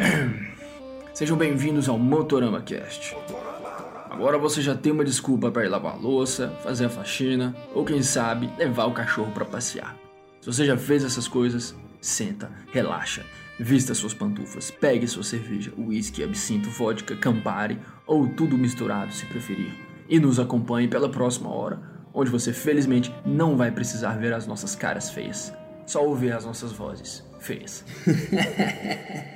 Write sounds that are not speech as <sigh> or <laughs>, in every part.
<coughs> Sejam bem-vindos ao Motorama Cast. Agora você já tem uma desculpa para ir lavar a louça, fazer a faxina ou quem sabe levar o cachorro para passear. Se você já fez essas coisas, senta, relaxa, vista suas pantufas, pegue sua cerveja, uísque, absinto, vodka, Campari ou tudo misturado se preferir e nos acompanhe pela próxima hora, onde você felizmente não vai precisar ver as nossas caras feias, só ouvir as nossas vozes feias. <laughs>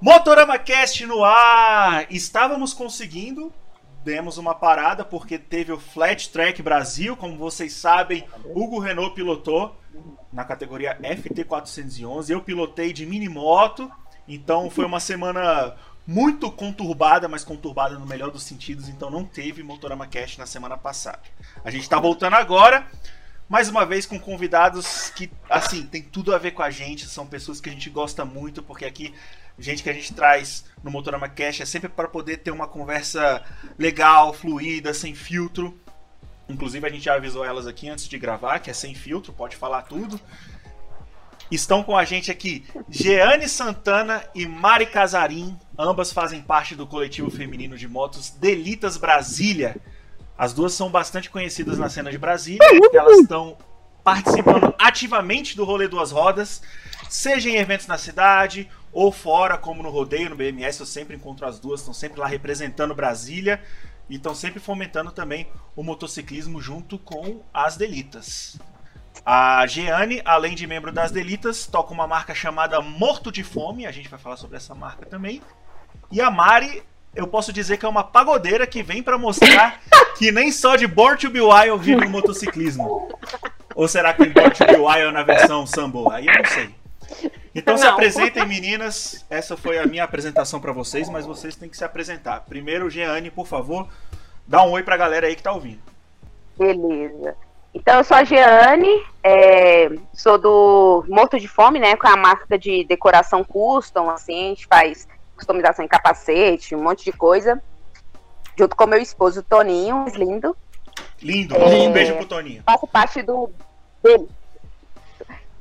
Motorama Cast no ar! Estávamos conseguindo, demos uma parada porque teve o Flat Track Brasil, como vocês sabem, Hugo Renault pilotou na categoria FT411, eu pilotei de mini moto, então foi uma semana muito conturbada, mas conturbada no melhor dos sentidos, então não teve Motorama Cast na semana passada. A gente está voltando agora, mais uma vez com convidados que, assim, tem tudo a ver com a gente, são pessoas que a gente gosta muito, porque aqui gente que a gente traz no Motorama Cash é sempre para poder ter uma conversa legal, fluida, sem filtro. Inclusive a gente já avisou elas aqui antes de gravar, que é sem filtro, pode falar tudo. Estão com a gente aqui Jeane Santana e Mari Casarim, ambas fazem parte do coletivo feminino de motos Delitas Brasília. As duas são bastante conhecidas na cena de Brasília, elas estão participando ativamente do rolê duas rodas, seja em eventos na cidade ou fora, como no rodeio, no BMS, eu sempre encontro as duas, estão sempre lá representando Brasília e estão sempre fomentando também o motociclismo junto com as Delitas. A Jeane, além de membro das Delitas, toca uma marca chamada Morto de Fome, a gente vai falar sobre essa marca também. E a Mari, eu posso dizer que é uma pagodeira que vem para mostrar <laughs> que nem só de Born to Be Wild vive o motociclismo. Ou será que Born to Be Wild na versão Sambo? Aí eu não sei. Então se apresentem, meninas. Essa foi a minha apresentação para vocês, mas vocês têm que se apresentar. Primeiro, Jeane, por favor, dá um oi pra galera aí que tá ouvindo. Beleza. Então, eu sou a Jeane, é, sou do Morto de Fome, né? Com a marca de decoração custom, assim, a gente faz customização em capacete, um monte de coisa. Junto com meu esposo, Toninho, lindo. Lindo, é, um beijo pro Toninho. Faço parte do. Dele,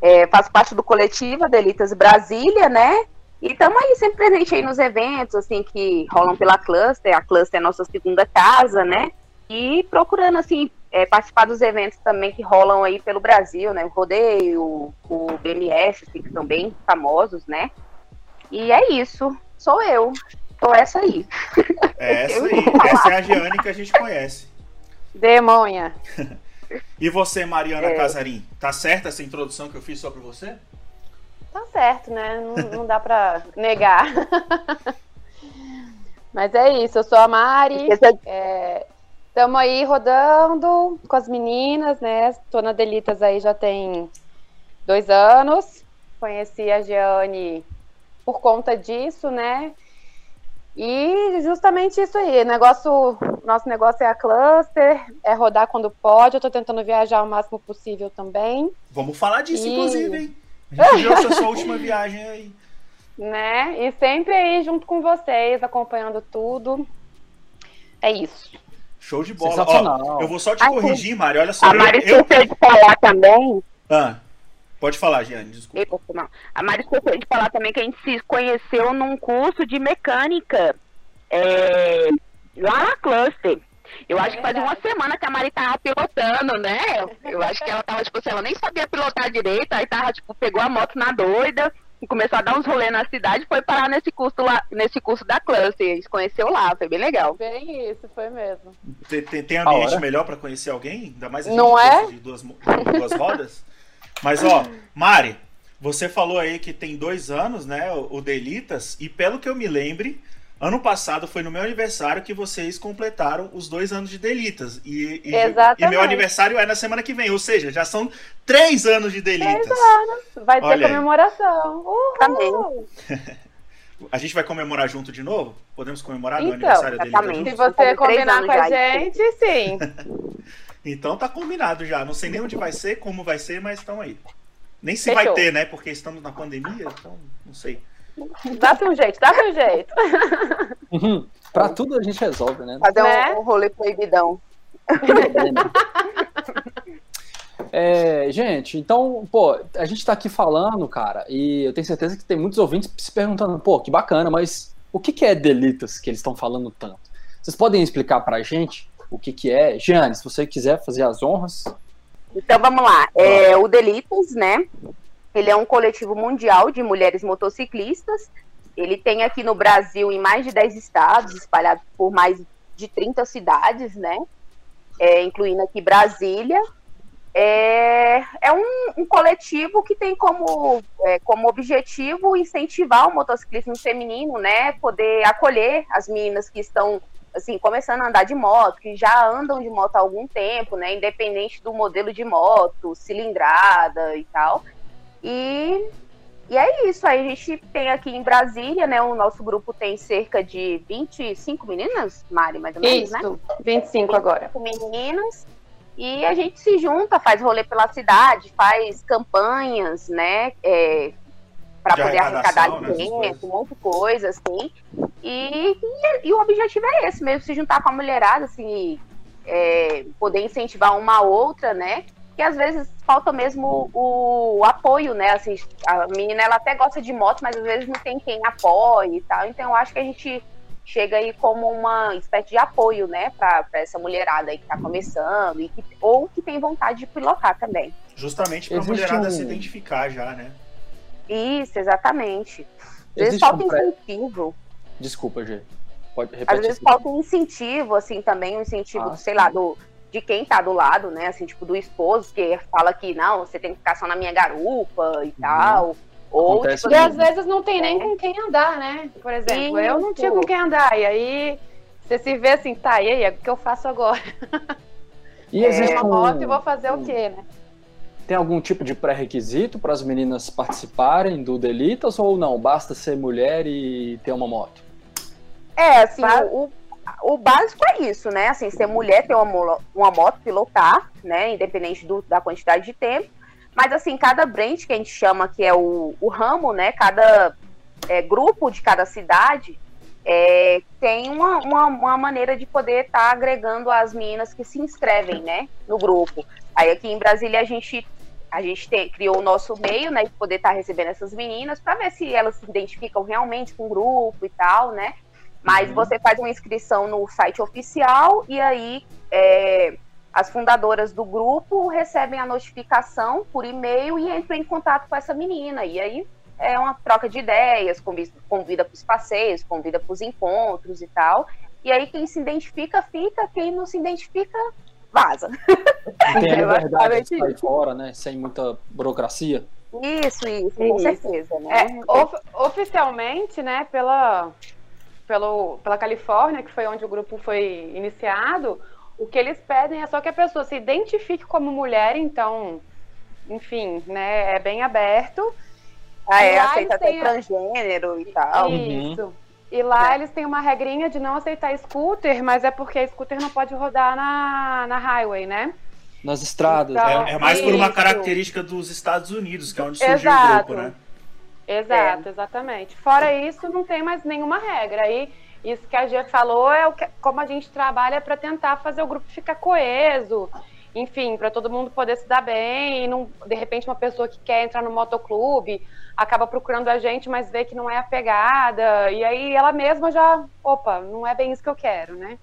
é, faço parte do coletivo Delitas Brasília, né? E estamos aí sempre presente aí nos eventos, assim, que rolam pela Cluster. A Cluster é a nossa segunda casa, né? E procurando, assim, é, participar dos eventos também que rolam aí pelo Brasil, né? O Rodeio, o BMF, assim, que são bem famosos, né? E é isso. Sou eu. Sou essa aí. É essa aí. Essa é a Giane que a gente conhece. Demonha. <laughs> E você, Mariana é. Casarim, tá certa essa introdução que eu fiz sobre você? Tá certo, né? Não, não dá pra negar. <laughs> Mas é isso, eu sou a Mari. Estamos é, aí rodando com as meninas, né? Tô na Delitas aí já tem dois anos. Conheci a Giane por conta disso, né? E justamente isso aí, negócio, nosso negócio é a cluster, é rodar quando pode. Eu tô tentando viajar o máximo possível também. Vamos falar disso, e... inclusive, hein? A gente viu essa sua última <laughs> viagem aí. Né? E sempre aí junto com vocês, acompanhando tudo. É isso. Show de bola. Ó, eu vou só te corrigir, Mari. Olha só. A Mari eu... esqueceu de falar também. Ah. Pode falar, Giane, desculpa. Não. A Mari esqueceu de falar também que a gente se conheceu num curso de mecânica é, lá na Cluster. Eu acho que fazia uma semana que a Mari tava pilotando, né? Eu acho que ela tava, tipo assim, ela nem sabia pilotar direito, aí tava, tipo, pegou a moto na doida e começou a dar uns rolês na cidade foi parar nesse curso lá, nesse curso da Cluster. A gente conheceu lá, foi bem legal. Bem isso, foi mesmo. Tem, tem, tem ambiente melhor para conhecer alguém? Ainda mais a gente Não é? de duas, de duas rodas? Mas, ó, Mari, você falou aí que tem dois anos, né, o Delitas, e pelo que eu me lembre, ano passado foi no meu aniversário que vocês completaram os dois anos de Delitas. E, e, Exatamente. e meu aniversário é na semana que vem, ou seja, já são três anos de Delitas. Três anos. Vai ter Olha comemoração. Uhul. <laughs> A gente vai comemorar junto de novo? Podemos comemorar então, no aniversário dele? Se você combinar com a gente, sim. <laughs> Então tá combinado já. Não sei nem onde vai ser, como vai ser, mas estão aí. Nem se Fechou. vai ter, né? Porque estamos na pandemia, então não sei. Dá um jeito, dá um jeito. Uhum. Pra tudo a gente resolve, né? Fazer né? um rolê proibidão. <laughs> É, gente, então, pô, a gente tá aqui falando, cara, e eu tenho certeza que tem muitos ouvintes se perguntando, pô, que bacana, mas o que, que é Delitas que eles estão falando tanto? Vocês podem explicar pra gente o que, que é? Jeane, se você quiser fazer as honras. Então vamos lá. É, o Delitas, né? Ele é um coletivo mundial de mulheres motociclistas. Ele tem aqui no Brasil em mais de 10 estados, espalhados por mais de 30 cidades, né? É, incluindo aqui Brasília. É, é um, um, coletivo que tem como, é, como objetivo incentivar o motociclismo feminino, né? Poder acolher as meninas que estão assim, começando a andar de moto, que já andam de moto há algum tempo, né? Independente do modelo de moto, cilindrada e tal. E, e é isso. Aí a gente tem aqui em Brasília, né? O nosso grupo tem cerca de 25 meninas, Mari, mais ou menos, isso, né? 25 agora. 25 meninas. E a gente se junta, faz rolê pela cidade, faz campanhas, né? É, para poder arrecadar alimento, né, um monte de coisa, assim. E, e, e, o objetivo é esse mesmo, se juntar com a mulherada, assim, é, poder incentivar uma a outra, né? Que às vezes falta mesmo o, o, apoio, né? Assim, a menina ela até gosta de moto, mas às vezes não tem quem apoie e tal. Então eu acho que a gente chega aí como uma espécie de apoio, né, para essa mulherada aí que está começando e que, ou que tem vontade de pilotar também. Justamente para a mulherada um... se identificar já, né? Isso, exatamente. Às vezes falta um incentivo. Desculpa, Gê. Pode repetir. Às vezes falta um incentivo, assim, também, um incentivo, ah, sei sim. lá, do, de quem tá do lado, né? Assim, tipo, do esposo, que fala que não, você tem que ficar só na minha garupa e uhum. tal. Ou, tipo, e às vezes não tem nem é. com quem andar, né? Por exemplo, Isso. eu não tinha com quem andar. E aí você se vê assim, tá, e aí, o que eu faço agora? E existe uma moto e vou fazer o quê, né? Tem algum tipo de pré-requisito para as meninas participarem do Delitas ou não? Basta ser mulher e ter uma moto? É, assim, o, o básico é isso, né? Assim, ser mulher, ter uma, uma moto, pilotar, né? Independente do, da quantidade de tempo. Mas, assim, cada branch que a gente chama que é o, o ramo, né? Cada é, grupo de cada cidade é, tem uma, uma, uma, maneira de poder estar tá agregando as meninas que se inscrevem, né? No grupo. Aí aqui em Brasília a gente a gente tem, criou o nosso meio, né, de poder estar tá recebendo essas meninas para ver se elas se identificam realmente com o grupo e tal, né? Mas uhum. você faz uma inscrição no site oficial e aí é, as fundadoras do grupo recebem a notificação por e-mail e entram em contato com essa menina. E aí é uma troca de ideias, convida para os passeios, convida para os encontros e tal. E aí quem se identifica fica, quem não se identifica vaza. Tem a liberdade de sair fora, né? Sem muita burocracia. Isso, isso, com isso. certeza, né? É, of, oficialmente, né, pela, pelo, pela Califórnia, que foi onde o grupo foi iniciado, o que eles pedem é só que a pessoa se identifique como mulher, então, enfim, né, é bem aberto. Ah, é, aceita até transgênero e tal. Isso. Uhum. E lá é. eles têm uma regrinha de não aceitar scooter, mas é porque a scooter não pode rodar na, na highway, né? Nas estradas. Então, é, é, mais por uma característica dos Estados Unidos, que é onde surgiu Exato. o grupo, né? Exato, é. exatamente. Fora isso, não tem mais nenhuma regra. Aí, isso que a Gia falou é o que, como a gente trabalha para tentar fazer o grupo ficar coeso, enfim, para todo mundo poder se dar bem e não, de repente uma pessoa que quer entrar no motoclube acaba procurando a gente, mas vê que não é a pegada, e aí ela mesma já, opa, não é bem isso que eu quero, né?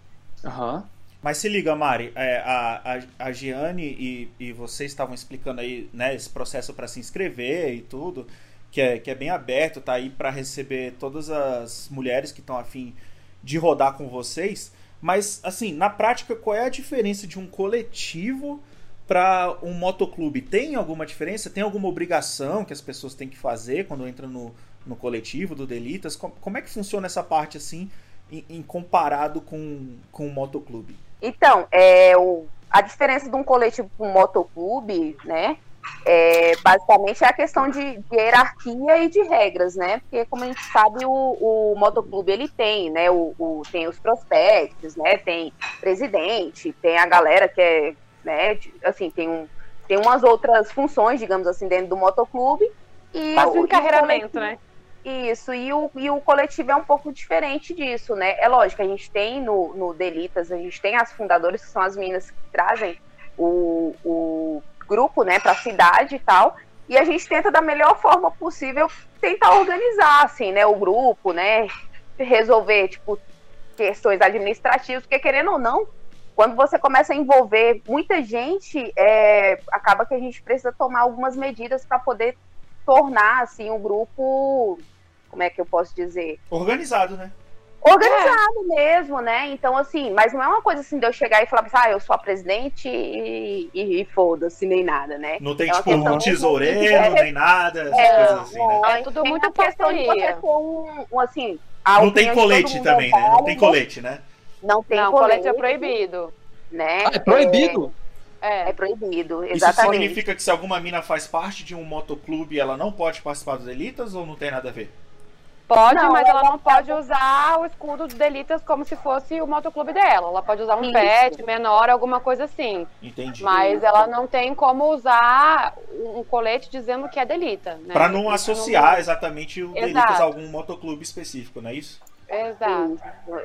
Aham. Uhum. Mas se liga, Mari, é, a, a, a Giane e, e vocês estavam explicando aí né, esse processo para se inscrever e tudo, que é, que é bem aberto, tá aí para receber todas as mulheres que estão afim de rodar com vocês. Mas, assim, na prática, qual é a diferença de um coletivo para um motoclube? Tem alguma diferença? Tem alguma obrigação que as pessoas têm que fazer quando entram no, no coletivo do Delitas? Como, como é que funciona essa parte assim, em, em comparado com, com o motoclube? Então, é, o, a diferença de um coletivo para um motoclube, né? É, basicamente é a questão de, de, hierarquia e de regras, né? Porque como a gente sabe, o, o motoclube ele tem, né? O, o, tem os prospectos, né? Tem presidente, tem a galera que é né? Assim, tem, um, tem umas outras funções, digamos assim, dentro do motoclube. E Faz um encarreiramento, né? Isso, e o, e o coletivo é um pouco diferente disso, né? É lógico, a gente tem no, no Delitas, a gente tem as fundadoras, que são as meninas que trazem o, o, grupo, né, para a cidade e tal. E a gente tenta da melhor forma possível tentar organizar, assim, né, o grupo, né, resolver, tipo, questões administrativas, porque querendo ou não, quando você começa a envolver muita gente, é, acaba que a gente precisa tomar algumas medidas para poder tornar, assim, o grupo, como é que eu posso dizer? Organizado, né? Organizado é. mesmo, né? Então, assim, mas não é uma coisa assim de eu chegar e falar ah, eu sou a presidente e, e, e foda-se, nem nada, né? Não tem, é tipo, um tesoureiro, de... nem nada, essas é, coisas assim, né? É tudo tem muito questão de você ter um, um assim... Não tem colete também, né? Não tem colete, né? Não tem não, colete. colete é proibido. Né? Ah, é proibido? É, é proibido, exatamente. Isso significa que se alguma mina faz parte de um motoclube, ela não pode participar dos Elitas ou não tem nada a ver? Pode, não, mas ela não pode usar o escudo dos Delitas como se fosse o motoclube dela. Ela pode usar um Isso. pet menor, alguma coisa assim. Entendi. Mas ela não tem como usar um colete dizendo que é Delita. Né? Para não associar não... exatamente o Delitas a algum motoclube específico, não é isso? Exato.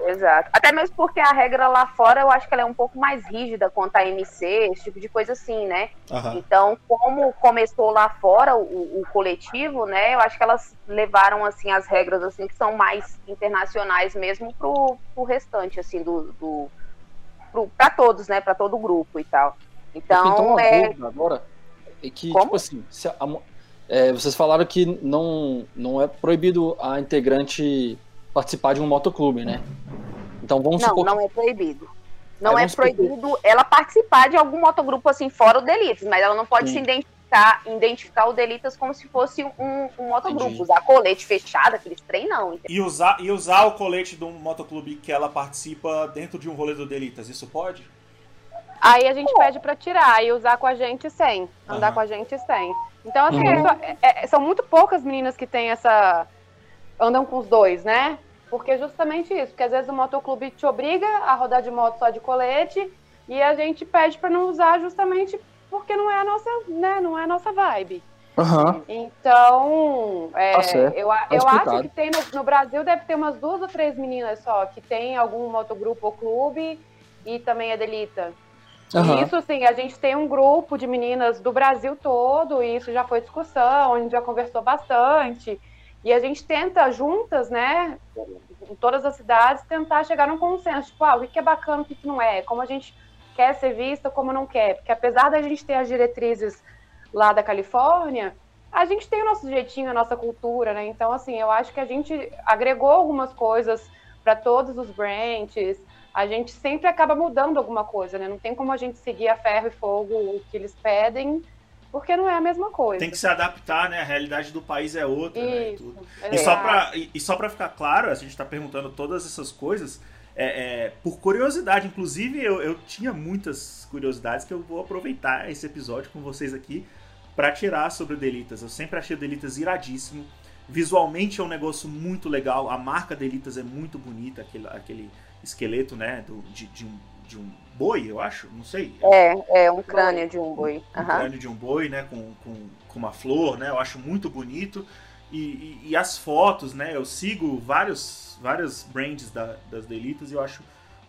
exato. Até mesmo porque a regra lá fora eu acho que ela é um pouco mais rígida quanto a MC, esse tipo de coisa assim, né? Uhum. Então, como começou lá fora o, o, coletivo, né? Eu acho que elas levaram assim as regras assim que são mais internacionais mesmo pro, pro restante, assim, do. do para todos, né? Para todo o grupo e tal. Então, então é. Agora, é que, como? tipo assim, a, é, vocês falaram que não, não é proibido a integrante participar de um motoclube, né? Então vamos não, supor. Não, não é proibido. Não é proibido supor... ela participar de algum motogrupo assim, fora o Delitas, mas ela não pode Sim. se identificar, identificar o Delitas como se fosse um, um motogrupo. Entendi. Usar colete fechado, aqueles trem, não. E usar, e usar o colete de um motoclube que ela participa dentro de um rolê do Delitas, isso pode? Aí a gente pede para tirar e usar com a gente sem. Andar uhum. com a gente sem. Então, assim, uhum. é, é, são muito poucas meninas que têm essa andam com os dois, né? Porque justamente isso, porque às vezes o motoclube te obriga a rodar de moto só de colete e a gente pede para não usar justamente porque não é a nossa, né, não é a nossa vibe. Uhum. Então, é, tá eu, tá eu acho que tem no, no, Brasil deve ter umas duas ou três meninas só que tem algum motogrupo ou clube e também é delita. Uhum. Isso, sim, a gente tem um grupo de meninas do Brasil todo, e isso já foi discussão, a gente já conversou bastante. E a gente tenta juntas, né, em todas as cidades, tentar chegar num consenso, tipo, ah, o que é bacana, o que não é, como a gente quer ser vista, como não quer. Porque apesar da gente ter as diretrizes lá da Califórnia, a gente tem o nosso jeitinho, a nossa cultura, né? Então, assim, eu acho que a gente agregou algumas coisas para todos os branches. A gente sempre acaba mudando alguma coisa, né? Não tem como a gente seguir a ferro e fogo o que eles pedem porque não é a mesma coisa. Tem que se adaptar, né? A realidade do país é outra, Isso, né? E, tudo. e, só pra, e, e só para ficar claro, a gente está perguntando todas essas coisas é, é, por curiosidade. Inclusive, eu, eu tinha muitas curiosidades que eu vou aproveitar esse episódio com vocês aqui para tirar sobre o Delitas. Eu sempre achei o Delitas iradíssimo. Visualmente é um negócio muito legal. A marca Delitas é muito bonita, aquele, aquele esqueleto, né? Do, de, de um, de um boi, eu acho, não sei. É, é um crânio de um boi. Um, uhum. crânio de um boi, né, com, com, com, uma flor, né, eu acho muito bonito. E, e, e, as fotos, né, eu sigo vários, vários brands da, das Delitas e eu acho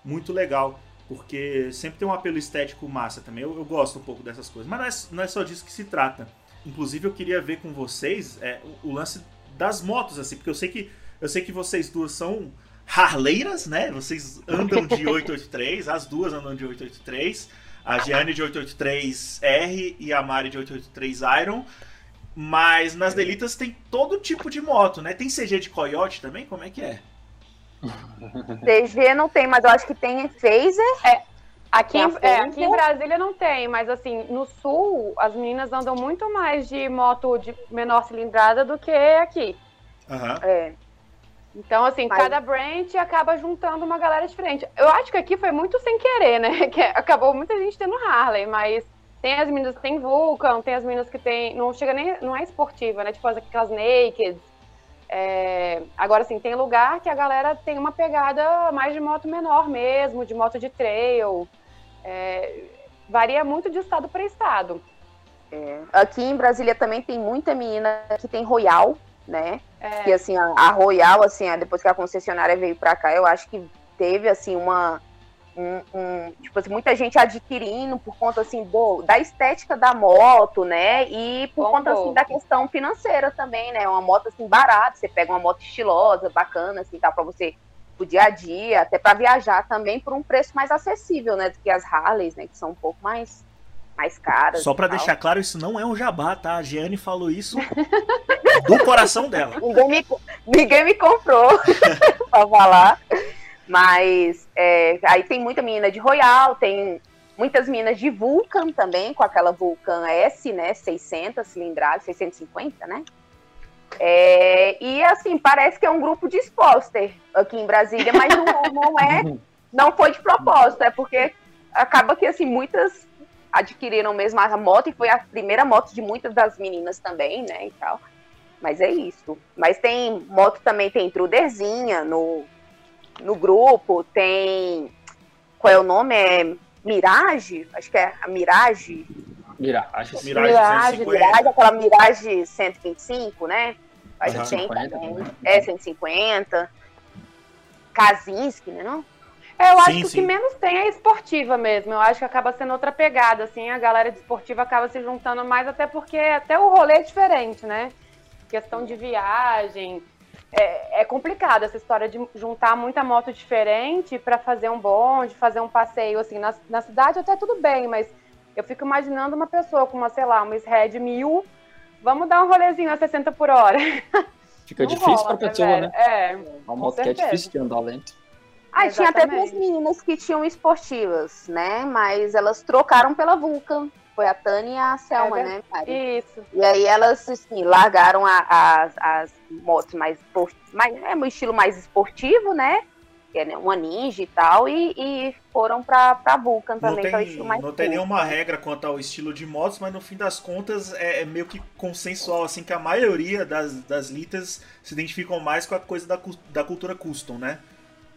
muito legal, porque sempre tem um apelo estético massa também. Eu, eu gosto um pouco dessas coisas, mas não é, não é só disso que se trata. Inclusive, eu queria ver com vocês é, o, o lance das motos, assim, porque eu sei que eu sei que vocês duas são Harleiras, né? Vocês andam de 883, as duas andam de 883. A Gianni de 883R e a Mari de 883 Iron. Mas nas Delitas tem todo tipo de moto, né? Tem CG de Coyote também? Como é que é? <laughs> CG não tem, mas eu acho que tem Phaser. É, aqui, em, é, aqui em Brasília não tem, mas assim, no sul, as meninas andam muito mais de moto de menor cilindrada do que aqui. Uhum. É. Então, assim, Mas... cada brand acaba juntando uma galera diferente. Eu acho que aqui foi muito sem querer, né? <laughs> Que acabou muita gente tendo Harley, mas tem as meninas que tem Vulcan, tem as meninas que tem. Não chega nem. Não é esportiva, né? Tipo aquelas Naked. É... Agora, assim, tem lugar que a galera tem uma pegada mais de moto menor mesmo, de moto de trail. É... Varia muito de estado para estado. É. Aqui em Brasília também tem muita menina que tem Royal, né? É. Que assim, a, Royal, assim, depois que a concessionária veio para cá, eu acho que teve assim uma um, um, tipo assim, muita gente adquirindo por conta assim do, da estética da moto, né? E por Bom, conta assim da questão financeira também, né? Uma moto assim barata, você pega uma moto estilosa, bacana assim, tá para você pro dia a dia, até para viajar também por um preço mais acessível, né, do que as Harleys, né, que são um pouco mais mais caras. Só pra tal. deixar claro, isso não é um jabá, tá? A Giane falou isso <laughs> do coração dela. Ninguém me, ninguém me comprou <laughs> pra falar. Mas é, aí tem muita menina de Royal, tem muitas meninas de Vulcan também, com aquela Vulcan S, né? 600 cilindradas, 650, né? É, e assim, parece que é um grupo de sposter aqui em Brasília, mas não, não é, <laughs> não foi de propósito, é porque acaba que assim, muitas adquiriram mesmo a moto e foi a primeira moto de muitas das meninas também, né? E tal. Mas é isso. Mas tem moto também, tem intruderzinha no, no grupo, tem. Qual é o nome? É Mirage? Acho que é a Mirage. Mirage. Mirage Mirage, 250. Mirage, aquela Mirage 125, né? A gente Aham. tem 150 também. É, 150. Kazinski, né? Não? É, eu acho Sim, que o sim. que menos tem é esportiva mesmo. Eu acho que acaba sendo outra pegada, assim, a galera de esportiva acaba se juntando mais, até porque até o rolê é diferente, né? Questão de viagem. É, é complicado essa história de juntar muita moto diferente pra fazer um bonde, fazer um passeio, assim, na, na cidade até tudo bem, mas eu fico imaginando uma pessoa com uma, sei lá, uma Red 1000, vamos dar um rolezinho a 60 por hora. Fica Não difícil rola, pra né, pessoa, velho? né? É. Uma moto que é difícil de andar lento. Ah, tinha até duas meninas que tinham esportivas, né? Mas elas trocaram pela Vulcan. Foi a Tânia e a Selma, É né, Mari? Isso. E aí elas, assim, largaram a- as, as motos mais, mais é um estilo mais esportivo, né? Que é né, uma ninja e tal, e, e foram pra, pra Vulcan Não também, que é o tem, estilo mais não tem curto. nenhuma regra quanto ao estilo de motos, mas no fim das contas é, é meio que consensual, assim, que a maioria das, das litas se identificam mais com a coisa da, da cultura custom, né?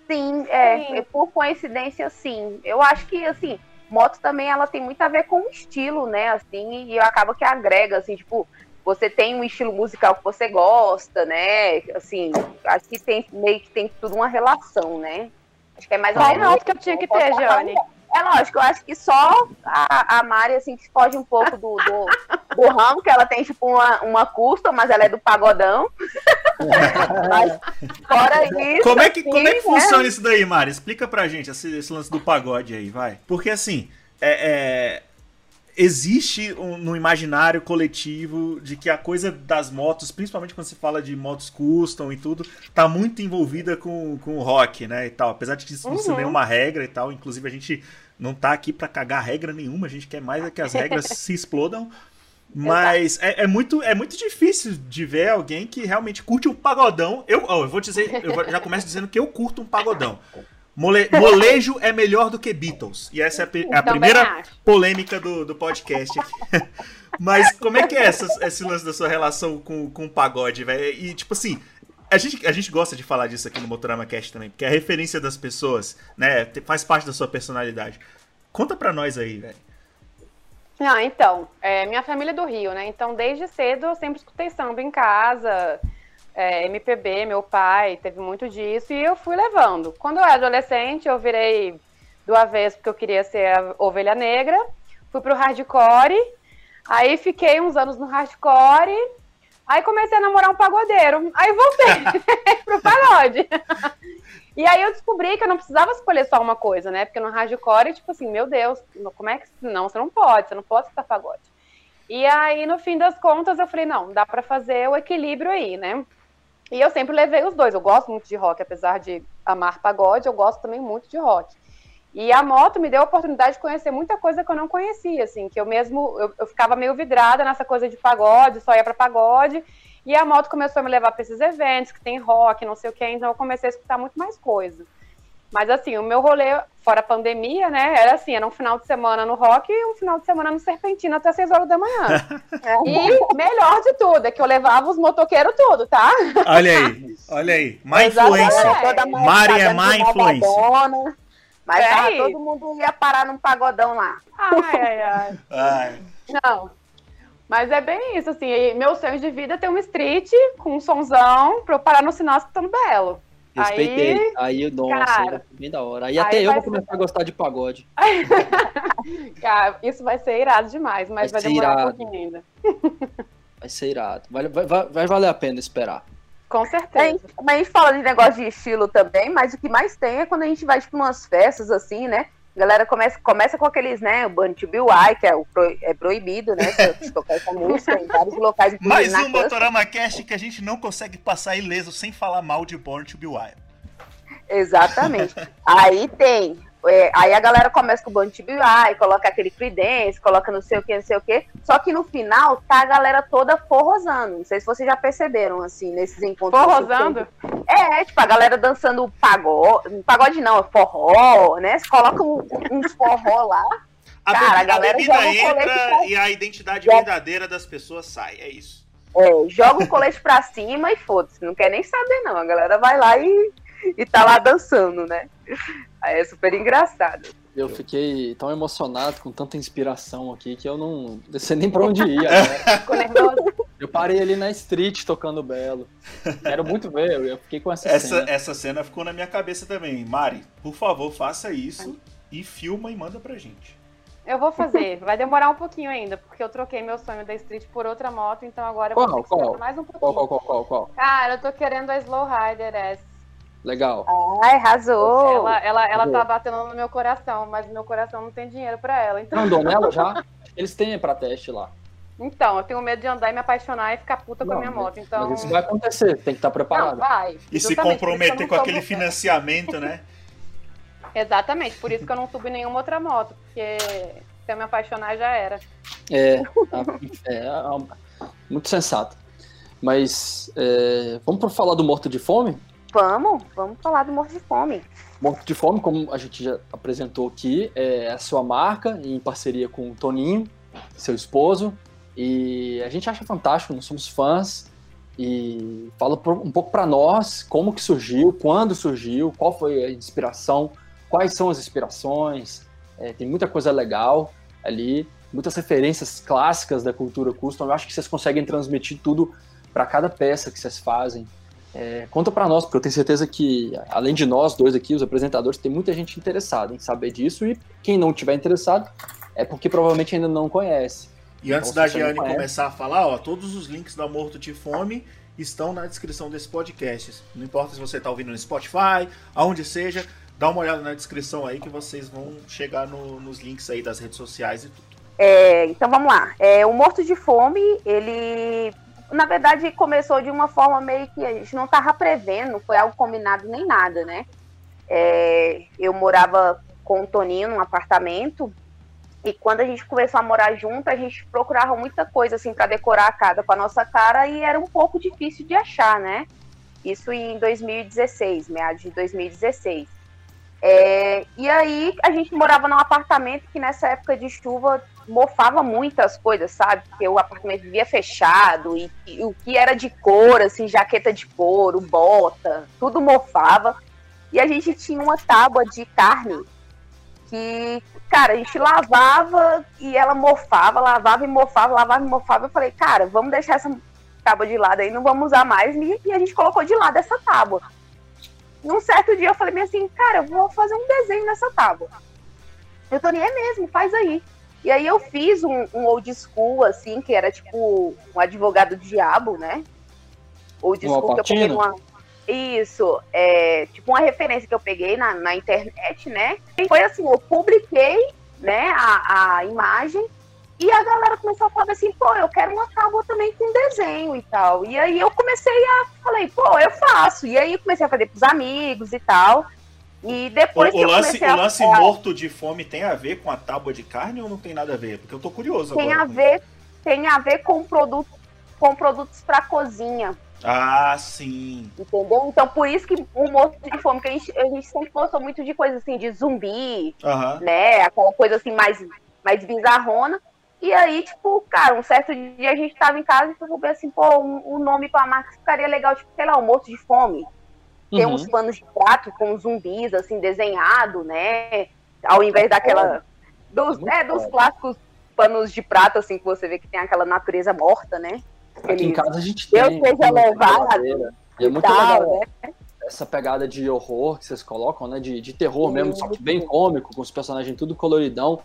Sim, é, Sim. é, por coincidência, sim. Eu acho que, assim, moto também, ela tem muito a ver com o estilo, né, assim, e acaba que agrega, assim, tipo, você tem um estilo musical que você gosta, né, assim, acho que tem, meio que tem tudo uma relação, né. Acho que é mais ou Qual menos... que eu tinha que ter, Jane? É lógico, eu acho que só a, a Mari, assim, que foge um pouco do, do, do ramo, que ela tem, tipo, uma, uma custom, mas ela é do pagodão. <laughs> mas, fora isso... Como é que, assim, como é que né? funciona isso daí, Mari? Explica pra gente esse, esse lance do pagode aí, vai. Porque assim, é, é, existe um- no imaginário coletivo de que a coisa das motos, principalmente quando se fala de motos custom e tudo, tá muito envolvida com, com o rock, né? E tal. Apesar de que isso não ser Uhum. nenhuma regra e tal. Inclusive, a gente não tá aqui pra cagar regra nenhuma, a gente quer mais é que as <laughs> regras se explodam. Mas é, é muito, é muito difícil de ver alguém que realmente curte um pagodão. Eu, ó, eu vou dizer, eu já começo dizendo que eu curto um pagodão. Mole- <laughs> molejo é melhor do que Beatles. E essa é a, pe- a primeira polêmica do, do podcast aqui. <laughs> Mas como é que é essa- esse lance da sua relação com, com o pagode, velho? E tipo assim, a gente, a gente gosta de falar disso aqui no Motorama Cast também, porque a referência das pessoas, né, faz parte da sua personalidade. Conta pra nós aí, velho. Não, então, é, minha família é do Rio, né? Então, desde cedo eu sempre escutei samba em casa, é, MPB, meu pai teve muito disso, e eu fui levando. Quando eu era adolescente, eu virei do avesso porque eu queria ser a ovelha negra, fui pro hardcore, aí fiquei uns anos no hardcore, aí comecei a namorar um pagodeiro, aí voltei <laughs> pro pagode. E aí eu descobri que eu não precisava escolher só uma coisa, né? Porque no hardcore, tipo assim, meu Deus, como é que. Não, você não pode, você não pode escutar pagode. E aí, no fim das contas, eu falei, não, dá pra fazer o equilíbrio aí, né? E eu sempre levei os dois. Eu gosto muito de rock, apesar de amar pagode, eu gosto também muito de rock. E a moto me deu a oportunidade de conhecer muita coisa que eu não conhecia, assim, que eu mesmo, eu, eu ficava meio vidrada nessa coisa de pagode, só ia pra pagode, e a moto começou a me levar para esses eventos que tem rock, não sei o que, então eu comecei a escutar muito mais coisa. Mas assim, o meu rolê, fora a pandemia, né, era assim, era um final de semana no rock e um final de semana no Serpentina até 6 horas da manhã. <laughs> e melhor de tudo, é que eu levava os motoqueiros tudo, tá? Olha aí, olha aí. Má Exatamente. influência. Mari é má influência. Mas É tava- todo mundo ia parar num pagodão lá. Ai, ai, ai. Ai, Não. Mas é bem isso, assim. Meu sonho de vida é ter uma street com um sonzão pra eu parar no sinal escutando belo. Respeitei. Aí, aí nossa, cara, bem da hora. Aí, aí até eu vou começar ser... a gostar de pagode. <laughs> cara, isso vai ser irado demais, mas vai, vai demorar irado. um pouquinho ainda. Vai ser irado. Vai, vai, vai, vai valer a pena esperar. Com certeza. Mas a gente fala de negócio de estilo também, mas o que mais tem é quando a gente vai, tipo, umas festas assim, né? A galera começa, começa com aqueles, né, o Burn to Be White, que é, o pro, é proibido, né, tocar essa música em vários locais. Mais um Motorama Cast que a gente não consegue passar ileso sem falar mal de Born to Be Wild. Exatamente. Aí tem é, aí a galera começa com o Band TBI, coloca aquele Creedence, coloca não sei o que, não sei o que. Só que no final tá a galera toda forrosando. Não sei se vocês já perceberam, assim, nesses encontros. Forrosando? É, tipo, a galera dançando pagode. Pagode não, é forró, né? Você coloca um, uns forró lá. A, cara, a, galera bebida entra e a identidade verdadeira das pessoas sai. É isso. É, joga o colete pra cima e foda-se. Não quer nem saber, não. A galera vai lá e, e tá lá dançando, né? Aí é super engraçado. Eu fiquei tão emocionado com tanta inspiração aqui que eu não, não sei nem pra onde ia. eu parei ali na street tocando Belo. Quero muito ver, eu fiquei com essa, essa cena. Essa cena ficou na minha cabeça também. Mari, por favor, faça isso e filma e manda pra gente. Eu vou fazer, vai demorar um pouquinho ainda, porque eu troquei meu sonho da Street por outra moto, então agora eu qual, vou ter qual? mais um pouquinho. Qual, qual, qual, qual? Cara, eu tô querendo a Slow Rider S. Legal. Ai, arrasou. Ela, ela, ela tá batendo no meu coração, mas meu coração não tem dinheiro pra ela. Então... Andou nela já? <laughs> Eles têm pra teste lá. Então, eu tenho medo de andar e me apaixonar e ficar puta não, com a minha moto. Então... Mas isso vai acontecer, tem que estar preparado. Não, vai. E se comprometer com aquele financiamento, né? <laughs> Exatamente, por isso que eu não subo em nenhuma outra moto, porque se eu me apaixonar já era. É, <laughs> é, é muito sensato. Mas é, vamos falar do Morto de Fome? Vamos, vamos falar do Morto de Fome. Morto de Fome, como a gente já apresentou aqui, é a sua marca, em parceria com o Toninho, seu esposo. E a gente acha fantástico, nós somos fãs. E fala um pouco para nós como que surgiu, quando surgiu, qual foi a inspiração, quais são as inspirações. É, tem muita coisa legal ali, muitas referências clássicas da cultura custom. Eu acho que vocês conseguem transmitir tudo para cada peça que vocês fazem. É, conta para nós, porque eu tenho certeza que, além de nós dois aqui, os apresentadores, tem muita gente interessada em saber disso e quem não tiver interessado é porque provavelmente ainda não conhece. E antes então, da Giane começar a falar, ó, todos os links da Morto de Fome estão na descrição desse podcast. Não importa se você está ouvindo no Spotify, aonde seja, dá uma olhada na descrição aí que vocês vão chegar no, nos links aí das redes sociais e tudo. É, então vamos lá. É, o Morto de Fome, ele na verdade, começou de uma forma meio que a gente não estava prevendo, foi algo combinado nem nada, né? É, eu morava com o Toninho num apartamento e quando a gente começou a morar junto, a gente procurava muita coisa assim para decorar a casa com a nossa cara e era um pouco difícil de achar, né? Isso em 2016, meados de 2016. É, e aí a gente morava num apartamento que nessa época de chuva mofava muitas coisas, sabe? Porque o apartamento vivia fechado e, e, o que era de couro, assim, jaqueta de couro, bota, tudo mofava. E a gente tinha uma tábua de carne que, cara, a gente lavava e ela mofava, lavava e mofava, lavava e mofava. Eu falei, cara, vamos deixar essa tábua de lado aí, não vamos usar mais. E a gente colocou de lado essa tábua. Num certo dia eu falei assim, cara, eu vou fazer um desenho nessa tábua. Eu tô nem é mesmo, faz aí. E aí eu fiz um, um old school, assim, que era tipo um advogado do diabo, né? Old school que eu peguei uma. Isso, é, tipo uma referência que eu peguei na, na internet, né? E foi assim, eu publiquei né, a, a imagem e a galera começou a falar assim, pô, eu quero uma tábua também com desenho e tal. E aí eu comecei a, falei, pô, eu faço. E aí comecei a fazer pros amigos e tal. E depois o, o lance, o lance morto de fome tem a ver com a tábua de carne ou não tem nada a ver? Porque eu tô curioso tem agora. A ver, tem a ver com, produto, com produtos para cozinha. Ah, sim. Entendeu? Então, por isso que o morto de fome, que a gente, a gente sempre gostou muito de coisa assim, de zumbi, uhum. né? Aquela coisa assim mais, mais bizarrona. E aí, tipo, cara, um certo dia a gente tava em casa e falou assim, pô, um, um nome pra marca ficaria legal, tipo, sei lá, um morto de fome. Tem uhum. uns panos de prato com zumbis, assim, desenhado, né? Ao invés daquela. Dos, é, dos clássicos panos de prato, assim, que você vê que tem aquela natureza morta, né? Aqui em casa a gente Deus tem. Deus seja louvado. É muito tal, legal. Né? essa pegada de horror que vocês colocam, né? De, de terror mesmo, só que bem cômico, com os personagens tudo coloridão.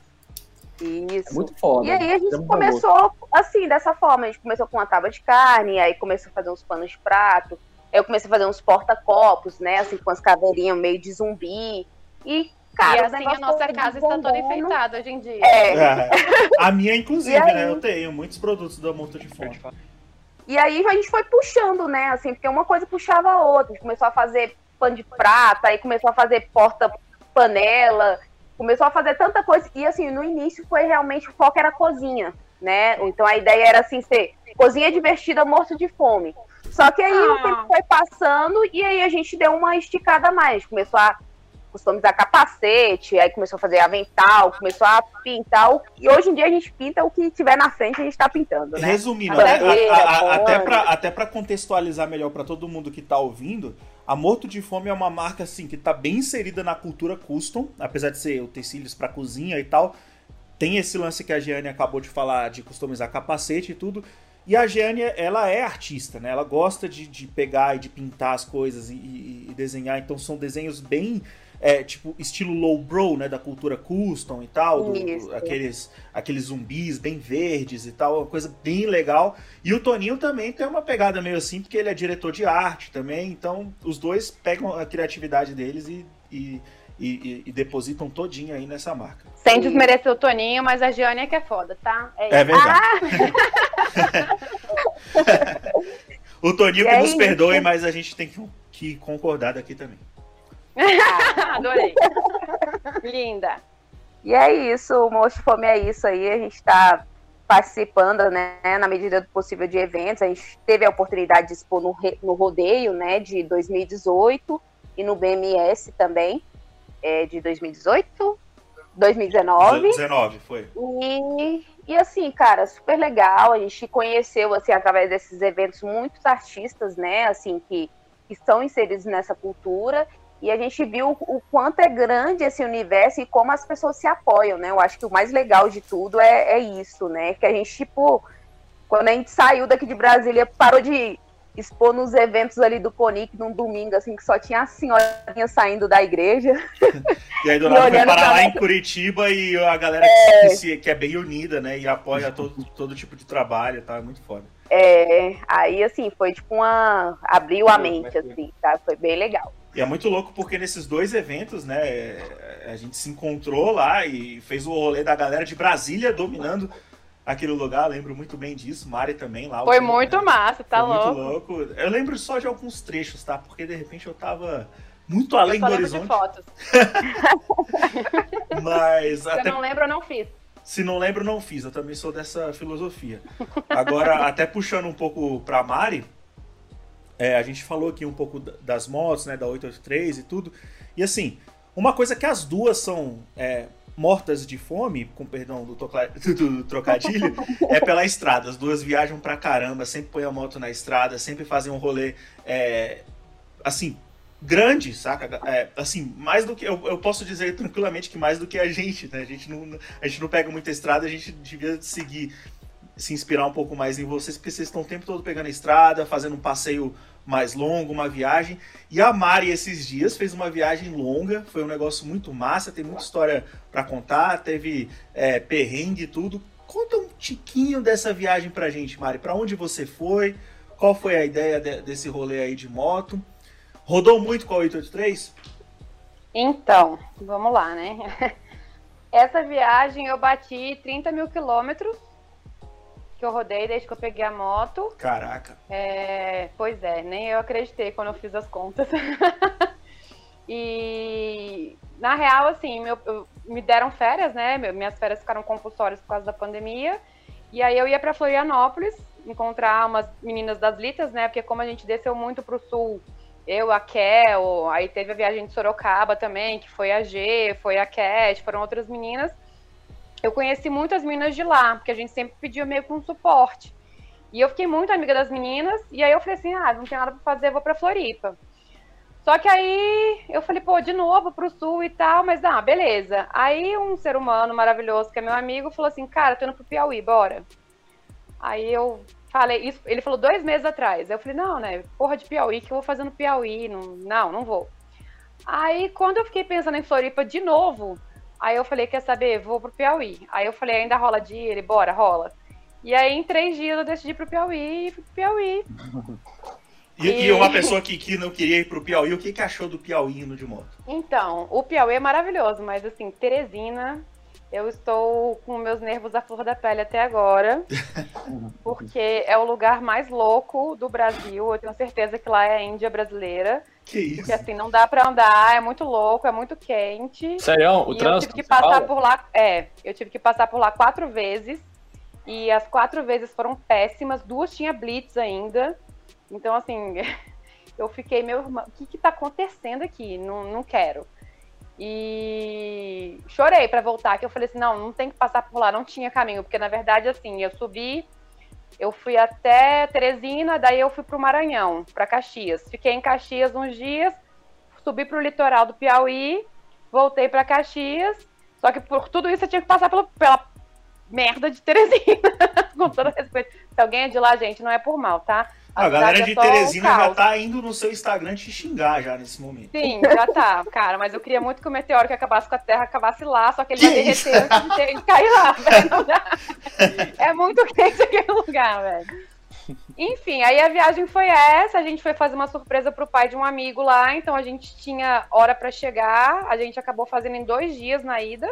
Isso. É muito foda. E aí a gente É começou assim, dessa forma. A gente começou com uma tábua de carne, aí começou a fazer uns panos de prato. Aí eu comecei a fazer uns porta-copos, né? Assim, com as caveirinhas meio de zumbi. E, cara, e assim a nossa casa está toda enfeitada hoje em dia. É. É. A minha, inclusive, aí? né? Eu tenho muitos produtos da Monta de Fonte. E aí a gente foi puxando, né? Assim, porque uma coisa puxava a outra. A gente começou a fazer pano de prata, aí começou a fazer porta-panela, começou a fazer tanta coisa. E assim, no início foi realmente o foco era cozinha, né? Então a ideia era assim ser cozinha divertida, morto de fome. Só que aí o Ah. tempo foi passando e aí a gente deu uma esticada a mais. Começou a customizar capacete, aí começou a fazer avental, começou a pintar. o- E hoje em dia a gente pinta o que tiver na frente, a gente tá pintando, né? Resumindo, A até, bandeira, a- a- pano. até, pra, até pra contextualizar melhor pra todo mundo que tá ouvindo, a Morto de Fome é uma marca assim que tá bem inserida na cultura custom, apesar de ser utensílios pra cozinha e tal. Tem esse lance que a Giane acabou de falar de customizar capacete e tudo. E a Giane, ela é artista, né? Ela gosta de, de pegar e de pintar as coisas e, e- e desenhar. Então são desenhos bem, é, tipo, estilo low bro, né? Da cultura custom e tal. do- do- aqueles, aqueles zumbis bem verdes e tal. Uma coisa bem legal. E o Toninho também tem uma pegada meio assim, porque ele é diretor de arte também. Então os dois pegam a criatividade deles e, e, e- e depositam todinho aí nessa marca. Sem desmerecer o Toninho, mas a Giane é que é foda, tá? É É isso. verdade. <laughs> o Toninho que É nos isso. perdoe, mas a gente tem que, que concordar daqui também. Adorei. Linda. E é isso, o Monstro Fome é isso aí. A gente está participando, né, na medida do possível de eventos. A gente teve a oportunidade de expor no, re- no rodeio, né, de 2018 e no BMS também, é, de 2018, 2019. 19 foi. E, e assim, cara, super legal. A gente conheceu, assim, através desses eventos, muitos artistas, né, assim, que, que estão inseridos nessa cultura. E a gente viu o quanto é grande esse universo e como as pessoas se apoiam, né? Eu acho que o mais legal de tudo é, é isso, né? Que a gente, tipo, quando a gente saiu daqui de Brasília, parou de expor nos eventos ali do Conic num domingo, assim, que só tinha a senhorinha saindo da igreja. <laughs> E aí do nada foi parar lá em Curitiba e a galera que, que se- que é bem unida, né? E apoia todo, todo tipo de trabalho, tá? É muito foda. É, aí, assim, foi tipo uma. abriu a mente, assim, tá? Foi bem legal. E é muito louco porque nesses dois eventos, né, a gente se encontrou lá e fez o rolê da galera de Brasília dominando aquele lugar, lembro muito bem disso, Mari também lá. Foi muito massa, tá foi louco. muito louco. Eu lembro só de alguns trechos, tá? Porque de repente eu tava muito além Eu só do lembro de horizonte, fotos. <laughs> <laughs> mas Se até eu não lembro, eu não fiz. se não lembro, não fiz. Eu também sou dessa filosofia. Agora, <laughs> até puxando um pouco pra Mari, é, a gente falou aqui um pouco da- das motos, né, da 883 e tudo. E assim, uma coisa que as duas são é, mortas de fome, com perdão do, tocla- <laughs> do trocadilho, é pela estrada. As duas viajam pra caramba, sempre põem a moto na estrada, sempre fazem um rolê, é, assim, grande, saca? É, assim, mais do que. Eu, eu posso dizer tranquilamente que mais do que a gente, né? A gente não, a gente não pega muita estrada, a gente devia seguir, se inspirar um pouco mais em vocês, porque vocês estão o tempo todo pegando a estrada, fazendo um passeio mais longo, uma viagem. E a Mari, esses dias, fez uma viagem longa, foi um negócio muito massa, tem muita história pra contar, teve é, perrengue e tudo. Conta um tiquinho dessa viagem pra gente, Mari. Pra onde você foi? Qual foi a ideia de- desse rolê aí de moto? Rodou muito com a 883? Então, vamos lá, né? <laughs> Essa viagem eu bati 30 mil quilômetros que eu rodei desde que eu peguei a moto. Caraca. É, pois é, nem eu acreditei quando eu fiz as contas. <laughs> e na real, assim, meu- eu- me deram férias, né? Minhas férias ficaram compulsórias por causa da pandemia. E aí eu ia para Florianópolis encontrar umas meninas das Litas, né? Porque como a gente desceu muito pro sul, eu, a Kel, aí teve a viagem de Sorocaba também, que foi a G, foi a Cat, foram outras meninas. Eu conheci muitas meninas de lá, porque a gente sempre pediu meio que um suporte. E eu fiquei muito amiga das meninas, e aí eu falei assim, ah, não tem nada pra fazer, vou pra Floripa. Só que aí eu falei, pô, de novo pro sul e tal, mas ah, beleza. Aí um ser humano maravilhoso, que é meu amigo, falou assim, cara, tô indo pro Piauí, bora. Aí eu Falei, isso, ele falou dois meses atrás. Eu falei, não, né? Porra de Piauí, que eu vou fazer no Piauí? Não, não, não vou. Aí, quando eu fiquei pensando em Floripa de novo, aí eu falei, quer saber? Vou pro Piauí. Aí eu falei, ainda rola dia? Ele, bora, rola. E aí, em três dias, eu decidi ir pro Piauí e fui pro Piauí. <laughs> E, e... e, uma pessoa que, que não queria ir pro Piauí, o que, que achou do Piauí indo de moto? Então, o Piauí é maravilhoso, mas assim, Teresina eu estou com meus nervos à flor da pele até agora, <laughs> porque é o lugar mais louco do Brasil. Eu tenho certeza que lá é a Índia brasileira. Que isso? Porque assim, não dá pra andar, é muito louco, é muito quente. Sério? O trânsito? Eu tive que passar por lá. É, eu tive que passar por lá quatro vezes. E as quatro vezes foram péssimas, duas tinha blitz ainda. Então, assim, <laughs> eu fiquei, meu irmão, o que que tá acontecendo aqui? Não, não quero. E chorei para voltar, que eu falei assim, não, não tem que passar por lá, não tinha caminho, porque na verdade assim, eu subi, eu fui até Teresina, daí eu fui para o Maranhão, para Caxias. Fiquei em Caxias uns dias, subi para o litoral do Piauí, voltei para Caxias, só que por tudo isso eu tinha que passar pelo, pela merda de Teresina, <laughs> com todo respeito. Se alguém é de lá, gente, não é por mal, tá? A, a galera de é Teresina já tá indo no seu Instagram te xingar já nesse momento. Sim, já tá, cara. Mas eu queria muito que o meteoro que acabasse com a Terra acabasse lá, só que ele que vai derreter antes de cair lá, <laughs> velho. É muito quente aquele lugar, velho. Enfim, aí a viagem foi essa. A gente foi fazer uma surpresa pro pai de um amigo lá, então a gente tinha hora para chegar. A gente acabou fazendo em dois dias na ida.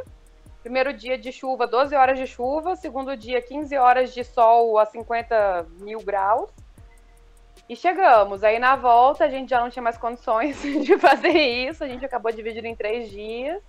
Primeiro dia de chuva, 12 horas de chuva. Segundo dia, 15 horas de sol a 50 mil graus. E chegamos. Aí na volta a gente já não tinha mais condições <laughs> de fazer isso. A gente acabou dividindo em três dias.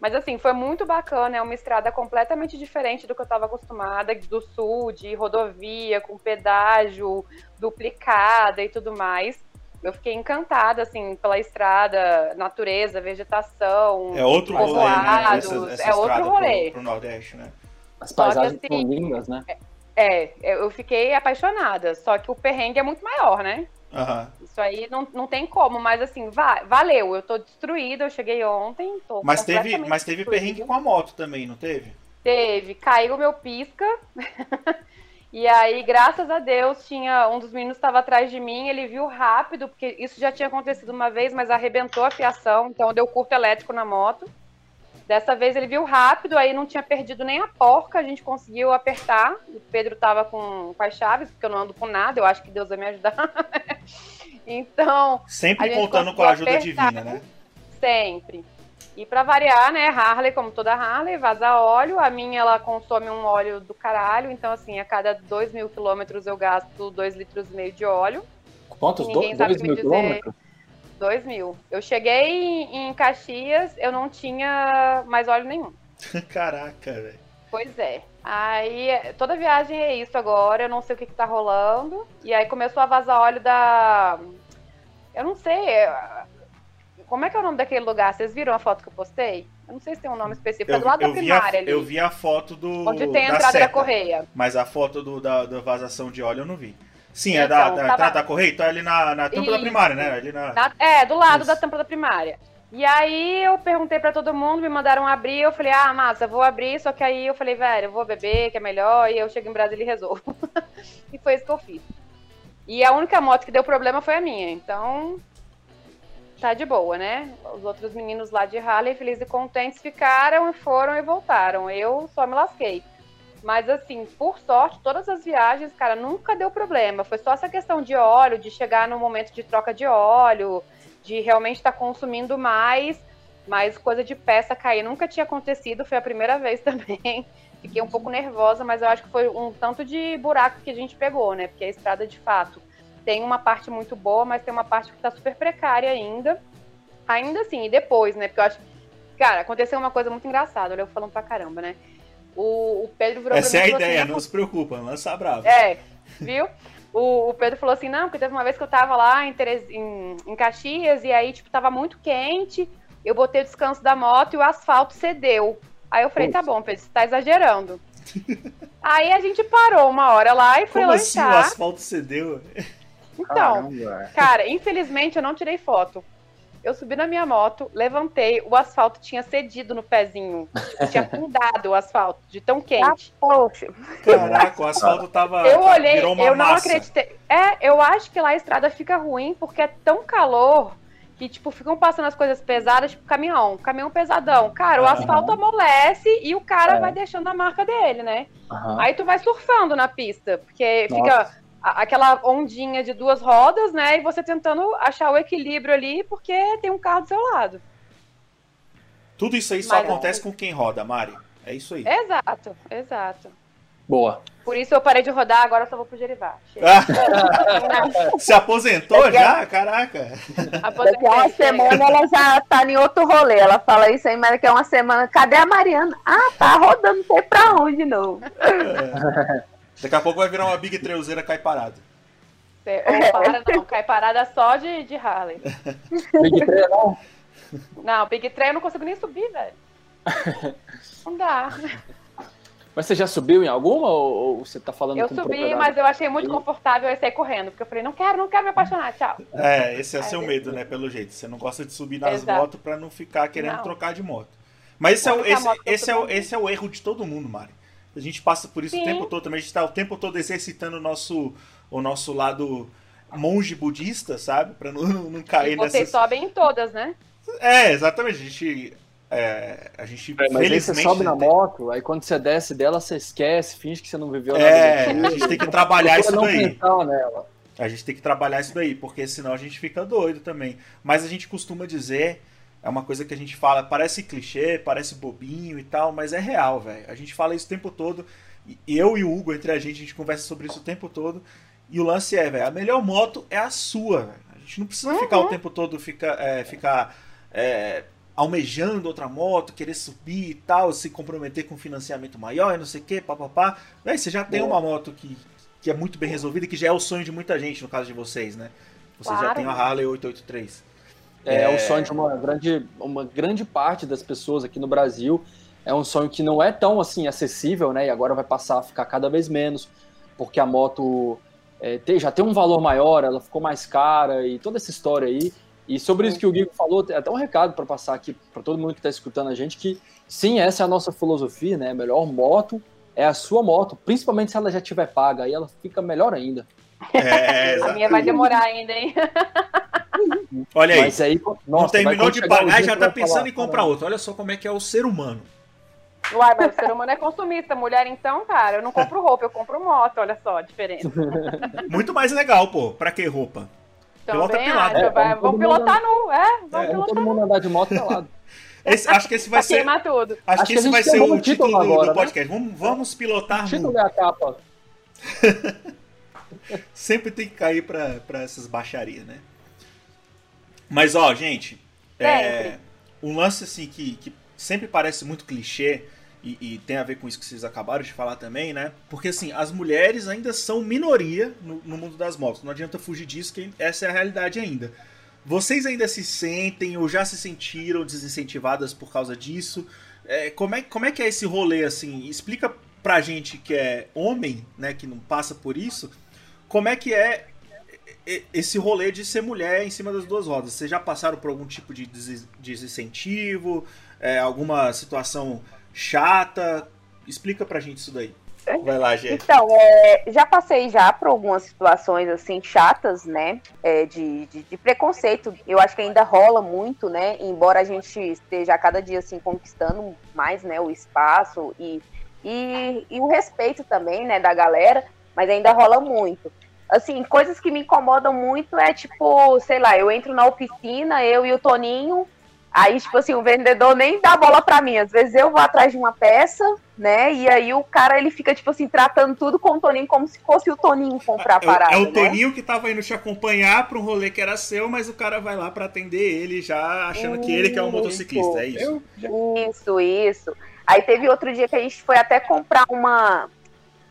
Mas assim, foi muito bacana. É uma estrada completamente diferente do que eu estava acostumada, do sul, de rodovia, com pedágio, duplicada e tudo mais. Eu fiquei encantada, assim, pela estrada, natureza, vegetação. É outro rolê, né? Essa, essa é outro rolê. Pro, pro Nordeste, né? As paisagens que, assim, são lindas, né? É, é, eu fiquei apaixonada, só que o perrengue é muito maior, né? Uhum. Isso aí não, não tem como, mas assim, va valeu. Eu tô destruída, eu cheguei ontem. Tô mas teve, mas teve perrengue com a moto também, não teve? Teve. Caiu o meu pisca. <laughs> e aí, graças a Deus, tinha um dos meninos estava atrás de mim, ele viu rápido, porque isso já tinha acontecido uma vez, mas arrebentou a fiação, então deu curto elétrico na moto. Dessa vez ele viu rápido, aí não tinha perdido nem a porca, a gente conseguiu apertar. O Pedro tava com, com as chaves, porque eu não ando com nada, eu acho que Deus vai me ajudar. <laughs> então. Sempre contando com a ajuda apertar, divina, né? Sempre. E para variar, né, Harley, como toda Harley, vaza óleo. A minha, ela consome um óleo do caralho. Então, assim, a cada 2 mil quilômetros eu gasto 2 litros e meio de óleo. Quantos? 2 mil quilômetros? 2 mil. Eu cheguei em Caxias, eu não tinha mais óleo nenhum. <laughs> Caraca, velho. Pois é. Aí, toda viagem é isso agora, eu não sei o que, que tá rolando. E aí começou a vazar óleo da. Eu não sei. É, como é que é o nome daquele lugar? Vocês viram a foto que eu postei? Eu não sei se tem um nome específico. Eu, é do lado da primária a, ali. Eu vi a foto do. Onde tem a entrada da, da correia. Mas a foto do, da, da vazação de óleo eu não vi. Sim, é da, então, da entrada da correia, então é ali na, na tampa da primária, né? Ali na... na... É, do lado Isso. da tampa da primária. E aí eu perguntei para todo mundo, me mandaram abrir, eu falei, ah, massa, vou abrir, só que aí eu falei, velho, eu vou beber, que é melhor, e eu chego em Brasília e resolvo. <laughs> e foi isso que eu fiz. E a única moto que deu problema foi a minha, então tá de boa, né? Os outros meninos lá de Harley, felizes e contentes, ficaram e foram e voltaram. Eu só me lasquei. Mas assim, por sorte, todas as viagens, cara, nunca deu problema. Foi só essa questão de óleo, de chegar no momento de troca de óleo, de realmente estar tá consumindo mais, mas coisa de peça cair nunca tinha acontecido, foi a primeira vez <laughs> também. Fiquei um pouco nervosa, mas eu acho que foi um tanto de buraco que a gente pegou, né? Porque a estrada, de fato, tem uma parte muito boa, mas tem uma parte que tá super precária ainda. Ainda assim, e depois, né? Porque eu acho. Cara, aconteceu uma coisa muito engraçada, olha, eu falando pra caramba, né? O, o Pedro virou Essa é a ideia, assim, não se preocupa, lança bravo. É, viu? O, o, Pedro falou assim, não, porque teve uma vez que eu tava lá em, Teres, em, em Caxias e aí, tipo, tava muito quente, eu botei o descanso da moto e o asfalto cedeu. Aí eu falei, tá bom, Pedro, você tá exagerando. <laughs> aí a gente parou uma hora lá e foi Como lanchar. Assim, o asfalto cedeu? Então, Caramba. cara, infelizmente eu não tirei foto. Eu subi na minha moto, levantei, o asfalto tinha cedido no pezinho. tinha fundado o asfalto, de tão quente. Ah, poxa. Caraca, o asfalto tava. Eu olhei, virou uma eu não massa. acreditei. É, eu acho que lá a estrada fica ruim porque é tão calor que, tipo, ficam passando as coisas pesadas, tipo caminhão, caminhão pesadão. Cara, o Aham. asfalto amolece e o cara É. vai deixando a marca dele, né? Aham. Aí tu vai surfando na pista, porque Nossa. fica aquela ondinha de duas rodas, né? E você tentando achar o equilíbrio ali, porque tem um carro do seu lado. Tudo isso aí só Mas- acontece com quem roda, Mari. É isso aí. Exato, exato. Boa. Por isso eu parei de rodar, agora eu só vou pro Gerivá. Ah, <laughs> se aposentou já? Caraca. Daqui a uma semana ela já tá em outro rolê. Ela fala isso aí, mas daqui a uma semana. Cadê a Mariana? Ah, tá rodando, não sei pra onde de novo. <laughs> Daqui a pouco vai virar uma Big Treuzeira cai parado. Você- Ou para, não, cai parada só de, de Harley. <laughs> Big Tree, não? Não, Big Trail eu não consigo nem subir, velho. <laughs> Não dá. Mas você já subiu em alguma ou, ou você tá falando Eu subi, mas eu achei muito confortável e saí correndo. Porque eu falei, não quero, não quero me apaixonar, tchau. É, esse é o seu medo, né? Pelo jeito. Você não gosta de subir nas Exato. motos pra não ficar querendo Não. trocar de moto. Mas esse é, o, esse, esse, é o, esse é o erro de todo mundo, Mari. A gente passa por isso o Sim. tempo todo também. A gente tá o tempo todo exercitando o nosso, o nosso lado monge budista, sabe? Pra não, <laughs> não cair vocês nessas. sobem em todas, né? É, exatamente. A gente. É, a gente É, mas aí você sobe na tem- moto, aí quando você desce dela, você esquece, finge que você não viveu É, nada. daquilo. a gente tem que trabalhar isso daí. A gente tem que trabalhar isso daí, porque senão a gente fica doido também. Mas a gente costuma dizer, é uma coisa que a gente fala, parece clichê, parece bobinho e tal, mas é real, velho. A gente fala isso o tempo todo. Eu e o Hugo, entre a gente, a gente conversa sobre isso o tempo todo. E o lance é, velho, a melhor moto é a sua, velho. A gente não precisa ficar o tempo todo fica, é, ficar é, almejando outra moto, querer subir e tal, se comprometer com financiamento maior e não sei o que, papapá. Véi, você já tem uma moto que, que é muito bem resolvida que já é o sonho de muita gente, no caso de vocês, né? Vocês já Claro. têm a Harley 883. É, É. o sonho de uma grande, uma grande parte das pessoas aqui no Brasil. É um sonho que não é tão assim acessível, né? E agora vai passar a ficar cada vez menos, porque a moto é, tem- já tem um valor maior, ela ficou mais cara e toda essa história aí. E sobre isso que o Guigo falou, até um recado para passar aqui para todo mundo que está escutando a gente que sim, essa é a nossa filosofia, né? A melhor moto é a sua moto, principalmente se ela já tiver paga, aí ela fica melhor ainda. É, A minha vai demorar ainda, hein? <laughs> Olha aí, Mas aí, não nossa, vai terminou de pagar e já tá pensando falar, em comprar "Caramba, outro. Olha só como é que é o ser humano. Uai, mas o ser humano é consumista. Mulher, então, cara, eu não compro roupa, eu compro moto. Olha só a diferença. <laughs> Muito mais legal, pô. Pra que roupa? Pilota Também pelado. acho. É, vai- vamos vamos todo mundo pilotar nu, é? Vamos Vamos pilotar todo mundo andar de moto pelado. <laughs> Esse- acho que esse vai ser. queimar tudo. Acho, Acho que esse vai ser o título título do, agora, do né? podcast. Vamos, vamos pilotar O nu. título é a capa. <laughs> Sempre tem que cair pra, pra essas baixarias, né? Mas, ó, gente, é, um lance assim que, que sempre parece muito clichê e, e tem a ver com isso que vocês acabaram de falar também, né? Porque, assim, as mulheres ainda são minoria no, no mundo das motos. Não adianta fugir disso, que essa é a realidade ainda. Vocês ainda se sentem ou já se sentiram desincentivadas por causa disso? É, como, é, como é que é esse rolê, assim? Explica pra gente que é homem, né, que não passa por isso, como é que é esse rolê de ser mulher em cima das duas rodas? Vocês já passaram por algum tipo de des- desincentivo? É, alguma situação chata? Explica pra gente isso daí. Vai lá, Gê. Então, é, já passei já por algumas situações assim chatas, né? é, de, de, de preconceito. Eu acho que ainda rola muito, né? Embora a gente esteja a cada dia assim conquistando mais, né? O espaço e, e, e o respeito também, né? Da galera, mas ainda rola muito. Assim, coisas que me incomodam muito é tipo, sei lá, eu entro na oficina, eu e o Toninho, Aí, tipo assim, o vendedor nem dá bola pra mim. Às vezes eu vou atrás de uma peça, né? E aí o cara, ele fica, tipo assim, tratando tudo com o Toninho como se fosse o Toninho comprar a É, o- parada, é o né? Toninho que tava indo te acompanhar pra um rolê que era seu, mas o cara vai lá pra atender ele já achando que ele que é um Isso. motociclista, é isso? Isso, isso. Aí teve outro dia que a gente foi até comprar uma...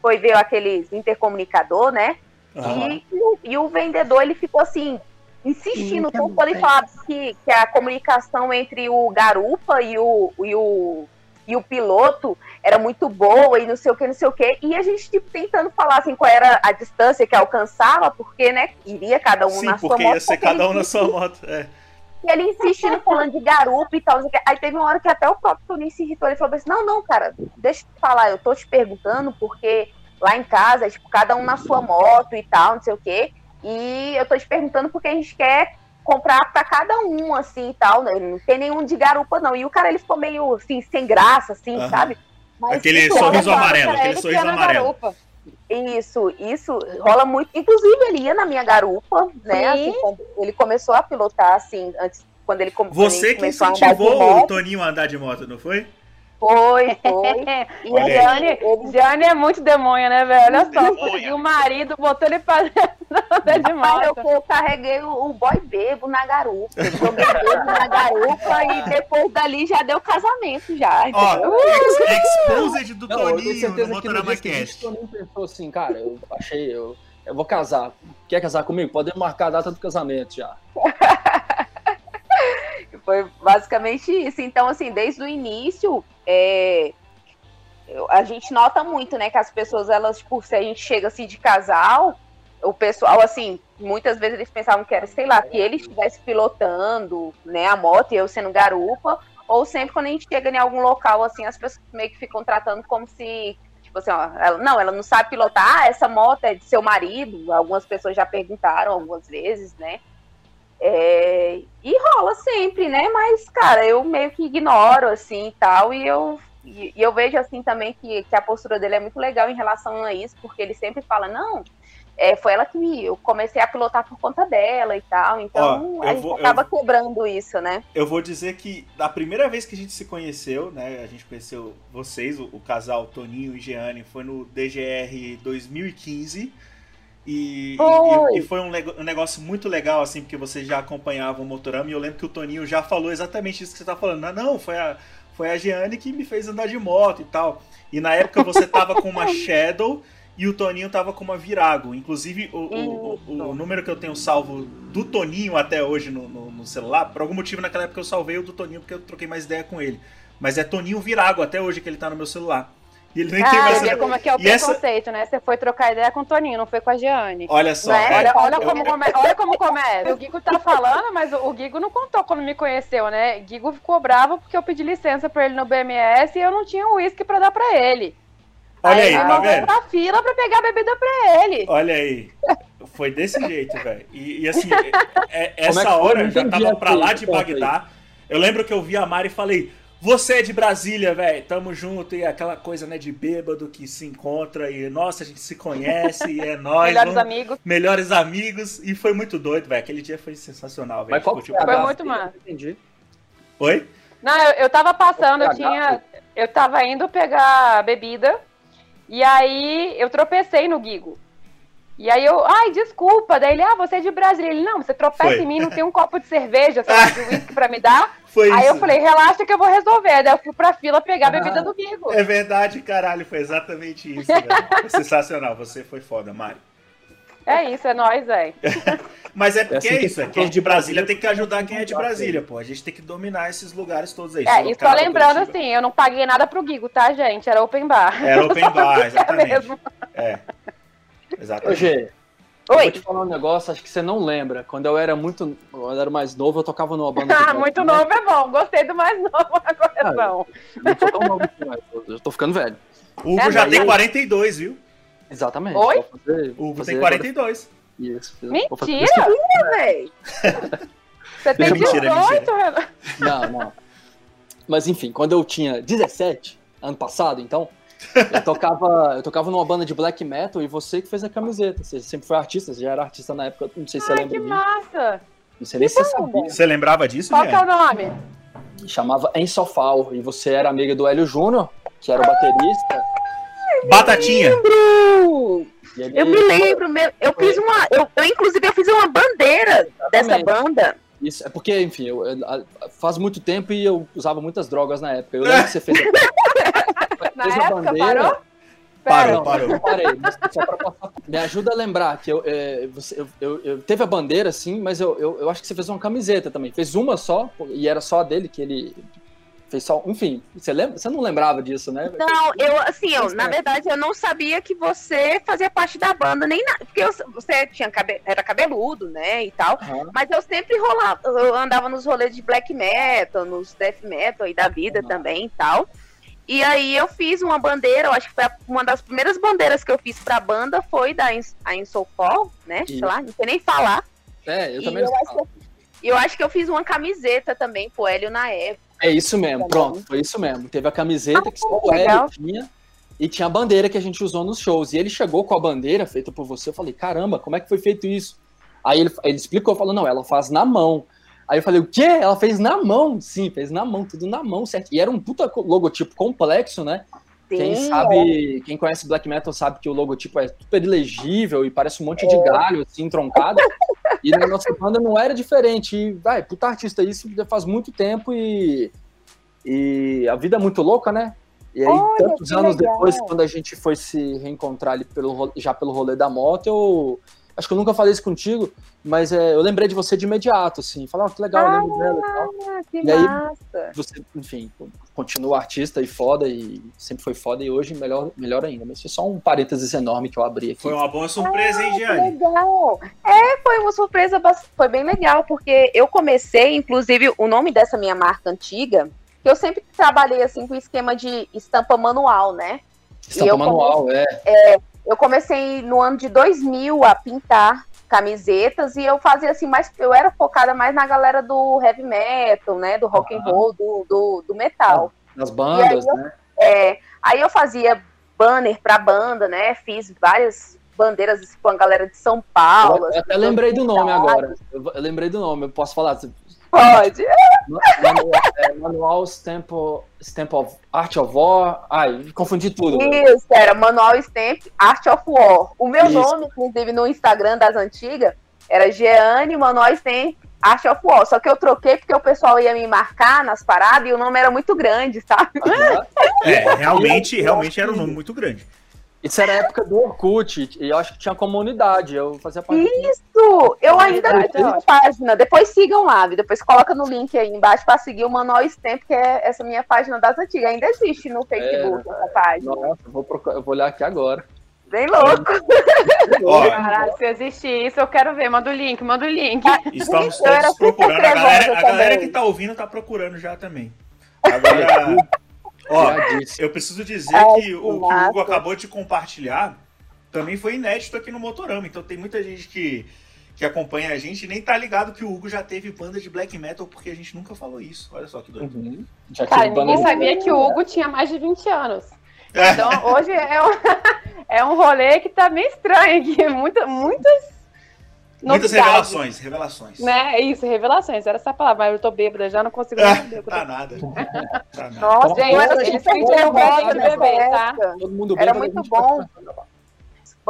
Foi ver aqueles intercomunicador, né? Aham. E, e o, e o vendedor, ele ficou assim, insistindo, tanto quando ele falava que, que a comunicação entre o garupa e o, e o e o piloto era muito boa e não sei o que, não sei o que. E a gente, tipo, tentando falar assim qual era a distância que alcançava, porque, né, iria cada um Sim, na sua porque moto. ia ser porque cada um na sua moto. É. E ele insistindo falando de garupa e tal. Aí teve uma hora que até o próprio Toninho se irritou. Ele falou assim: não, não, cara, deixa eu te falar, eu tô te perguntando porque lá em casa, tipo, cada um na sua moto e tal, não sei o quê. E eu tô te perguntando porque a gente quer comprar para cada um, assim e tal. Né? Não tem nenhum de garupa, não. E o cara ele ficou meio assim, sem graça, assim, uhum. sabe? Mas, aquele tipo, sorriso amarelo, aquele sorriso amarelo. Isso, isso rola muito. Inclusive, ele ia na minha garupa, né? Assim, ele começou a pilotar, assim, antes, quando ele, Você que incentivou o Toninho a andar de moto, não foi? Foi, foi. E a Jane, Jane é muito demônia, né, velho? Olha só, conseguiu o marido, botou ele pra <laughs> andar de moto. Eu, eu carreguei o, o boy bebo na garupa. Joguei bebo na garupa e depois dali já deu casamento já. Ó, oh, exposed do Não, Toninho no Motorama Cast. O Toninho pensou assim, cara, eu achei, eu, eu vou casar. Quer casar comigo? Podemos marcar a data do casamento já. <laughs> Foi basicamente isso. Então, assim, desde o início, é, a gente nota muito, né, que as pessoas, elas, tipo, se a gente chega assim de casal, o pessoal, assim, muitas vezes eles pensavam que era, sei lá, que ele estivesse pilotando, né, a moto e eu sendo garupa, ou sempre quando a gente chega em algum local, assim, as pessoas meio que ficam tratando como se, tipo assim, ó, ela, não, ela não sabe pilotar, ah, essa moto é de seu marido, algumas pessoas já perguntaram algumas vezes, né, é, e rola sempre, né? Mas, cara, eu meio que ignoro, assim, e tal, e eu, e, eu vejo, assim, também que, que a postura dele é muito legal em relação a isso, porque ele sempre fala, não, é, foi ela que me, eu comecei a pilotar por conta dela e tal, então Ó, a gente vou, acaba eu, quebrando isso, né? Eu vou dizer que da primeira vez que a gente se conheceu, né, a gente conheceu vocês, o, o casal Toninho e Jeane, foi no DGR 2015, e, e, e, foi um, um, negócio muito legal, assim, porque vocês já acompanhavam o Motorama e eu lembro que o Toninho já falou exatamente isso que você tá falando. Não, não foi a, foi a Jeane que me fez andar de moto e tal. E na época você tava com uma <laughs> Shadow e o Toninho tava com uma Virago. Inclusive, o, o, o, o número que eu tenho salvo do Toninho até hoje no, no, no, celular, por algum motivo naquela época eu salvei o do Toninho porque eu troquei mais ideia com ele. Mas é Toninho Virago até hoje que ele tá no meu celular. E ele nem ah, tem mais. como é que é o e preconceito, essa... né? Você foi trocar ideia com o Toninho, não foi com a Giane. Olha só. Né? É. Olha, olha, como come... olha como começa. O Guigo tá falando, mas o Guigo não contou quando me conheceu, né? Guigo ficou bravo porque eu pedi licença pra ele no BMS e eu não tinha uísque pra dar pra ele. Olha aí, aí tá vendo? pra fila pra pegar a bebida pra ele. Olha aí. Foi desse jeito, velho. E, e, assim, <laughs> é, é, essa é hora já tava pra lá de Bagdá. Eu lembro que eu vi a Mari e falei: você é de Brasília, velho. Tamo junto. E aquela coisa, né, de bêbado que se encontra e, nossa, a gente se conhece e é <laughs> nóis. melhores vamos... amigos. Melhores amigos. E foi muito doido, velho. Aquele dia foi sensacional, velho. Mas qual foi, foi muito massa. Entendi. Oi? Não, eu, eu tava passando, eu tinha. Eu tava indo pegar bebida. E aí eu tropecei no Guigo. E aí eu, ai, desculpa. Daí ele, ah, você é de Brasília. Ele, não, você tropeça Foi. em mim, não tem um copo de cerveja, <laughs> você de uísque pra me dar? Foi aí isso. eu falei, relaxa que eu vou resolver. Daí eu fui pra fila pegar a bebida do Guigo. É verdade, caralho, foi exatamente isso, <laughs> Sensacional, você foi foda, Mari. É isso, é nóis, velho. <laughs> Mas é porque é, assim é isso, é quem é de Brasília tem que ajudar quem é de Brasília, pô. A gente tem que dominar esses lugares todos aí. É, e só lembrando assim, eu não paguei nada pro Guigo, tá, gente? Era open bar. Era open <laughs> bar, exatamente. É. Exatamente. Ô, Oi. vou te falar um negócio, acho que você não lembra. Quando eu era muito. Quando eu era mais novo, eu tocava numa banda. Ah, muito né? novo é bom. Gostei do mais <laughs> novo agora ah, não. não sou tão novo mais, eu tô ficando velho. O Hugo é, já tem 42, viu? Exatamente. Oi? Fazer, o Hugo tem 42. Isso. Mentira, velho! <laughs> Você tem 18, Renan? Não, não. Mas enfim, quando eu tinha 17, ano passado, então, eu tocava, eu tocava numa banda de black metal e você que fez a camiseta. Você sempre foi artista, você já era artista na época, não sei se Ai, você lembra. que massa! Não sei nem se você sabia. Você lembrava disso, Qual que é o nome? Chamava Ensofal, e você era amiga do Hélio Júnior, que era o baterista. Batatinha! Ele... Eu me lembro, meu, eu fiz uma. Eu, eu, inclusive, eu fiz uma bandeira Exatamente. dessa banda. Isso, é porque, enfim, eu, eu, faz muito tempo e eu usava muitas drogas na época. Eu lembro que você fez. <laughs> na fez época, bandeira. Parou? Parou, parou. Parei, só pra passar. Me ajuda a lembrar que eu, é, você, eu, eu, eu, teve a bandeira, sim, mas eu, eu, eu acho que você fez uma camiseta também. Fez uma só, e era só a dele, que ele Fez só, enfim, você, lembra, você não lembrava disso, né? Não, eu, assim, eu, na verdade, eu não sabia que você fazia parte da banda, nem nada, porque eu, você tinha cabe, era cabeludo, né, e tal, uhum. mas eu sempre rolava, eu andava nos rolês de black metal, nos death metal aí da vida uhum. também e tal, e aí eu fiz uma bandeira, eu acho que foi uma das primeiras bandeiras que eu fiz pra banda foi da a Insofol, né, sei lá, não sei nem falar. É, eu também eu acho, eu, eu acho que eu fiz uma camiseta também pro Hélio na época, é isso mesmo, pronto, foi isso mesmo. Teve a camiseta ah, que só o Hélio tinha e tinha a bandeira que a gente usou nos shows. E ele chegou com a bandeira feita por você. Eu falei, caramba, como é que foi feito isso? Aí ele, ele explicou, falou, não, ela faz na mão. Aí eu falei, o quê? Ela fez na mão? Sim, fez na mão, tudo na mão, certo? E era um puta logotipo complexo, né? Sim, quem sabe, é. quem conhece black metal sabe que o logotipo é super ilegível e parece um monte é. de galho, assim, troncado. e na nossa banda não era diferente. E, vai, puta artista, isso faz muito tempo e, e a vida é muito louca, né? E aí, Olha, tantos anos legal. depois, quando a gente foi se reencontrar ali pelo, já pelo rolê da moto, eu Acho que eu nunca falei isso contigo, mas é, eu lembrei de você de imediato, assim. Falar, oh, que legal, ah, lembro dela e tal. Que e aí, você, enfim, continua artista e foda, e sempre foi foda, e hoje melhor, melhor ainda. Mas foi só um parênteses enorme que eu abri aqui. Foi uma boa surpresa, ah, hein, Gianni? legal. É, foi uma surpresa, foi bem legal, porque eu comecei, inclusive, o nome dessa minha marca antiga, que eu sempre trabalhei, assim, com esquema de estampa manual, né? Estampa manual, comecei, é. é eu comecei no ano de 2000 a pintar camisetas e eu fazia assim, mais eu era focada mais na galera do heavy metal, né, do rock and roll, do, do, do metal. Nas bandas, eu, né? É, aí eu fazia banner pra banda, né, fiz várias bandeiras com a galera de São Paulo. Eu, eu até lembrei do nome agora. Eu, eu, lembrei do nome, eu posso falar. Pode. Manual, é, manual Stamp, Stamp of Art of War. Ai, confundi tudo. Isso, era Manual Stamp Art of War. O meu Isso. nome, inclusive, no Instagram das antigas, era Jeane Manual Stamp Art of War. Só que eu troquei porque o pessoal ia me marcar nas paradas e o nome era muito grande, sabe? É, realmente, realmente era um nome muito grande. Isso era a época do Orkut, e eu acho que tinha comunidade, eu fazia parte Isso! Eu ainda não tenho página, depois sigam lá, depois coloca no link aí embaixo para seguir o Manual Stamp, que é essa minha página das antigas, ainda existe no Facebook é, essa página. Nossa, eu vou, procurar, eu vou olhar aqui agora. Bem louco. Caralho, se existir isso, eu quero ver. Manda o link, manda o link. Estamos todos procurando. A galera, a galera que tá ouvindo tá procurando já também. Agora, <laughs> Ó, eu preciso dizer Ai, que, o, que o Hugo acabou de compartilhar também foi inédito aqui no Motorama. Então tem muita gente que, que acompanha a gente e nem tá ligado que o Hugo já teve banda de black metal, porque a gente nunca falou isso. Olha só que doido. Uhum. Cara, ninguém sabia que o Hugo tinha mais de 20 anos. É. Então hoje é um, <laughs> é um rolê que tá meio estranho aqui. Muita, muitas Muitas revelações, revelações. Né, é isso, revelações, era essa palavra, mas eu tô bêbada, já não consigo é, entender. tá nada. <laughs> tá nada. Nossa, gente, eles sentiram falta de beber, tá? Todo mundo Era muito bom.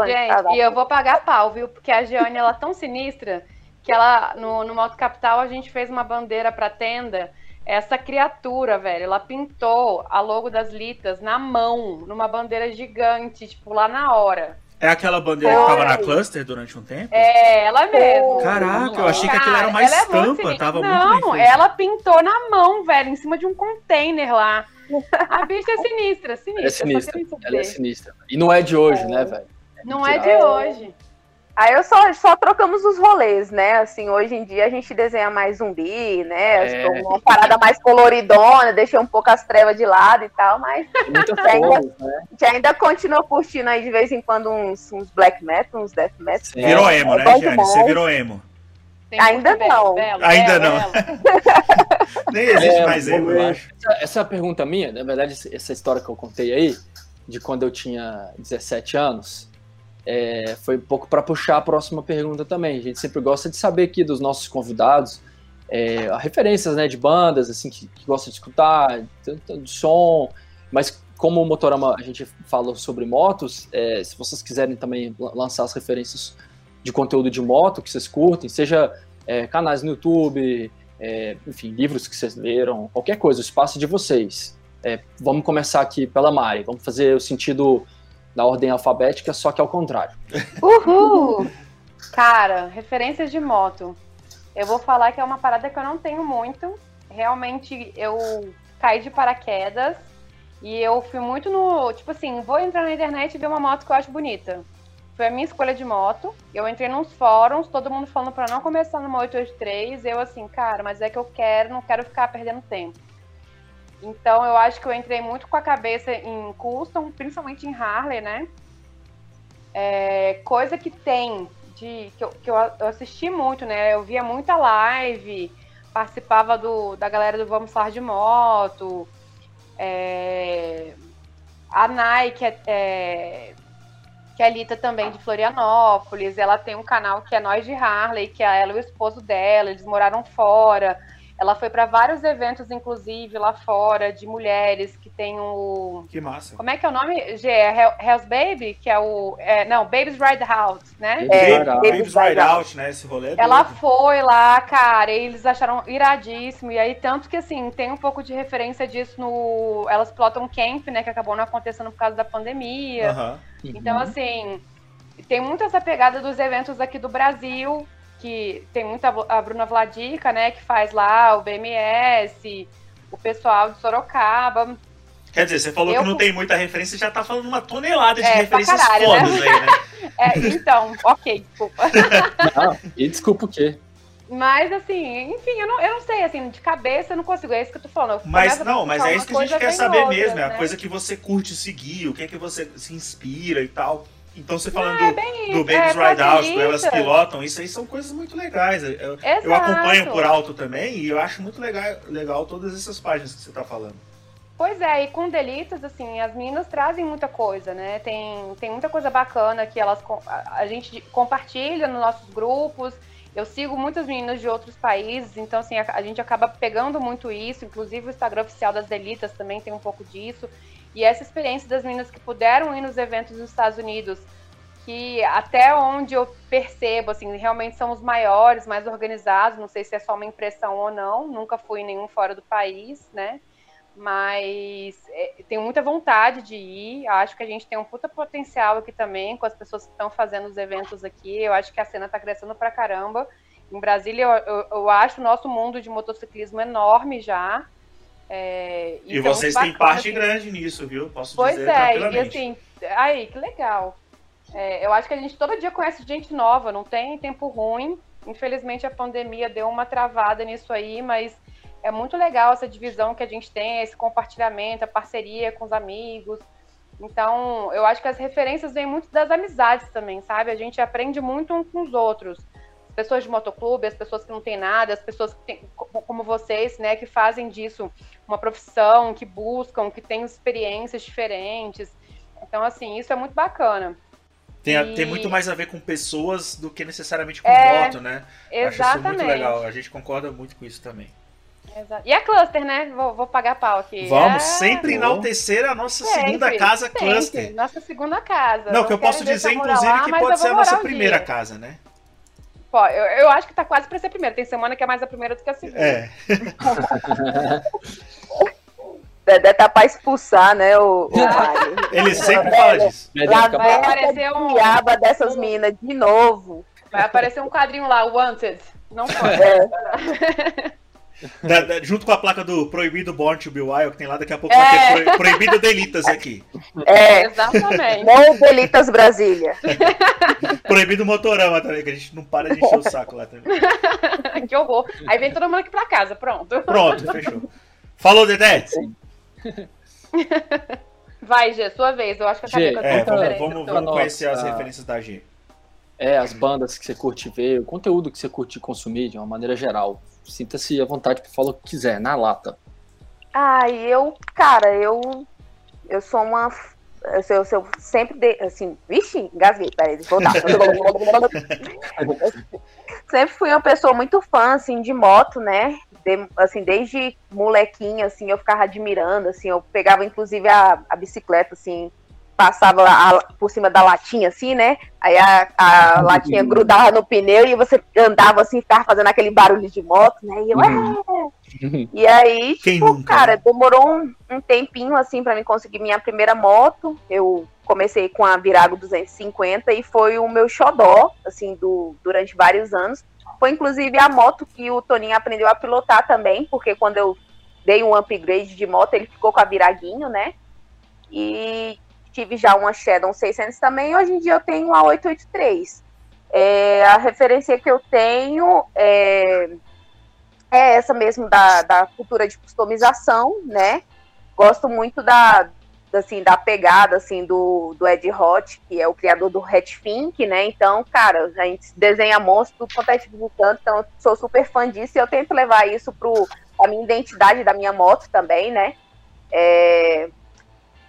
Gente, e eu vou pagar pau, viu? Porque a Giane, ela é tão sinistra que ela, no, no Moto Capital, a gente fez uma bandeira pra tenda. Essa criatura, velho, ela pintou a logo das Litas na mão, numa bandeira gigante, tipo, lá na hora. É aquela bandeira Foi. que tava na cluster durante um tempo? É, ela mesmo. Caraca, eu achei Cara, que aquilo era uma estampa, é tava Não, muito Não, ela pintou na mão, velho, em cima de um container lá. A bicha é <laughs> sinistra, sinistra. Ela é sinistra, ela é sinistra. E não é de hoje, é. né, velho? não é de hoje. Aí eu só, só trocamos os rolês, né? Assim, hoje em dia a gente desenha mais zumbi, né? É. Uma parada mais coloridona, deixei um pouco as trevas de lado e tal, mas <laughs> a, ainda, né? a gente ainda continua curtindo aí de vez em quando uns, uns black metal, uns death metal. Sim. Virou emo, é, né, Jane? Você virou emo. Tem ainda não. Belo, ainda belo, não. <laughs> Nem existe é, mais emo, eu acho. Essa, essa é a pergunta minha, na verdade, essa história que eu contei aí, de quando eu tinha 17 anos, é, foi um pouco para puxar a próxima pergunta também. A gente sempre gosta de saber aqui dos nossos convidados é, referências né, de bandas assim que, que gosta de escutar, de som, mas como o Motorama a gente falou sobre motos, é, se vocês quiserem também lançar as referências de conteúdo de moto que vocês curtem, seja é, canais no YouTube, é, enfim, livros que vocês leram, qualquer coisa, o espaço de vocês. É, vamos começar aqui pela Mari, vamos fazer o sentido na ordem alfabética, só que ao contrário. Uhul! Cara, referências de moto. Eu vou falar que é uma parada que eu não tenho muito. Realmente, eu caí de paraquedas e eu fui muito no. Tipo assim, vou entrar na internet e ver uma moto que eu acho bonita. Foi a minha escolha de moto. Eu entrei nos fóruns, todo mundo falando para não começar numa 883. Eu assim, cara, mas é que eu quero, não quero ficar perdendo tempo. Então eu acho que eu entrei muito com a cabeça em custom, principalmente em Harley, né? É, coisa que tem de que, eu, que eu assisti muito, né? Eu via muita live, participava do, da galera do Vamos Falar de Moto. É, a Nike, é, é, que é a Lita também de Florianópolis, ela tem um canal que é Nós de Harley, que é ela e o esposo dela, eles moraram fora. Ela foi para vários eventos, inclusive, lá fora, de mulheres que tem o. Que massa. Como é que é o nome? G, é Hell's Baby? Que é o. É, não, Baby's Ride Out, né? É, Baby's Ride Out, né? Esse rolê. É ela foi lá, cara, e eles acharam iradíssimo. E aí, tanto que, assim, tem um pouco de referência disso no. Elas pilotam Camp, né? Que acabou não acontecendo por causa da pandemia. Uhum. Então, assim. Tem muito essa pegada dos eventos aqui do Brasil, que tem muita a Bruna Vladica, né, que faz lá o BMS, o pessoal de Sorocaba. Quer dizer, você falou eu... que não tem muita referência, e já tá falando uma tonelada de é, referências caralho, fodas né? aí, né? <laughs> é, então, ok, desculpa. Não, e desculpa o quê? Mas, assim, enfim, eu não, eu não sei, assim, de cabeça eu não consigo, é isso que eu tô falando. Mas, não, mas é isso que a gente quer saber outra, mesmo, é a né? coisa que você curte seguir, o que é que você se inspira e tal. Então, você falando é, do, do Baby's é, Ride Out, do Elas Pilotam, isso aí são coisas muito legais. Eu, eu, acompanho por alto também e eu acho muito legal, legal todas essas páginas que você está falando. Pois é, e com Delitas, assim, as meninas trazem muita coisa, né? Tem, tem muita coisa bacana que elas a, a gente compartilha nos nossos grupos. Eu sigo muitas meninas de outros países, então assim, a, a, gente acaba pegando muito isso, inclusive o Instagram oficial das Delitas também tem um pouco disso. E essa experiência das meninas que puderam ir nos eventos nos Estados Unidos, que até onde eu percebo, assim, realmente são os maiores, mais organizados, não sei se é só uma impressão ou não, nunca fui em nenhum fora do país, né? Mas é, tenho muita vontade de ir, acho que a gente tem um puta potencial aqui também, com as pessoas que estão fazendo os eventos aqui, eu acho que a cena está crescendo pra caramba. Em Brasília, eu, eu, eu acho o nosso mundo de motociclismo enorme já, é, e, vocês têm parte assim. grande nisso, viu? Posso pois dizer é, e assim, aí, que legal. É, eu acho que a gente todo dia conhece gente nova, não tem tempo ruim. Infelizmente a pandemia deu uma travada nisso aí, mas é muito legal essa divisão que a gente tem, esse compartilhamento, a parceria com os amigos. Então, eu acho que as referências vêm muito das amizades também, sabe? A gente aprende muito uns com os outros pessoas de motoclube, as pessoas que não têm nada, as pessoas que têm, como vocês, né, que fazem disso uma profissão, que buscam, que têm experiências diferentes. Então, assim, isso é muito bacana. Tem, e... tem muito mais a ver com pessoas do que necessariamente com é, moto, né? Exatamente. Acho isso muito legal. A gente concorda muito com isso também. Exato. E a Cluster, né? Vou, vou pagar pau aqui. Vamos é... sempre enaltecer a nossa sempre, segunda casa sempre. Cluster. Nossa segunda casa. Não, que eu posso dizer, inclusive, lá, que pode ser a nossa primeira dia. casa, né? Pô, eu, eu acho que tá quase pra ser a primeira. Tem semana que é mais a primeira do que a segunda. É. <laughs> Dedé tá pra expulsar, né, o, o Ele sempre fala disso. Lá vai aparecer um diaba dessas meninas de novo. Vai aparecer um quadrinho lá, Wanted. Não pode. É. <laughs> Da, da, junto com a placa do Proibido Born to Be Wild, que tem lá, daqui a pouco é. vai ter pro, Proibido Delitas aqui. É, exatamente. Não Delitas Brasília. <laughs> proibido Motorama também, que a gente não para de encher o saco lá também. <laughs> que horror. Aí vem todo mundo aqui pra casa, pronto. Pronto, fechou. Falou, Dedé? Vai, G, sua vez. Eu acho que a G, é, vamos, vamos, vamos conhecer as referências da G. É, as bandas que você curte ver, o conteúdo que você curte consumir de uma maneira geral. Sinta-se à vontade para falar o que quiser, na lata. Ah, eu, cara, eu eu sou uma eu, eu, eu sempre de, assim, vixe, engasguei, peraí, deixa eu voltar. <laughs> sempre fui uma pessoa muito fã assim de moto, né? De, assim, desde molequinha assim, eu ficava admirando, assim, eu pegava inclusive a, a bicicleta assim, passava a, por cima da latinha, assim, né? Aí a, a latinha grudava no pneu e você andava assim, ficava fazendo aquele barulho de moto, né? E eu, uhum. é. E aí, <laughs> tipo, cara, né? demorou um, um tempinho, assim, para mim conseguir minha primeira moto. Eu comecei com a Virago 250 e foi o meu xodó, assim, do, durante vários anos. Foi inclusive a moto que o Toninho aprendeu a pilotar também, porque quando eu dei um upgrade de moto, ele ficou com a Viraguinho, né? E tive já uma Shadow 600 também, hoje em dia eu tenho a 883. É, a referência que eu tenho é, é essa mesmo da, da cultura de customização, né? Gosto muito da, assim, da pegada, assim, do, do Ed Hot, que é o criador do Fink, né, então, cara, a gente desenha monstro, tudo quanto é tipo de canto, então sou super fã disso e eu tento levar isso pro, a minha identidade da minha moto também, né, é,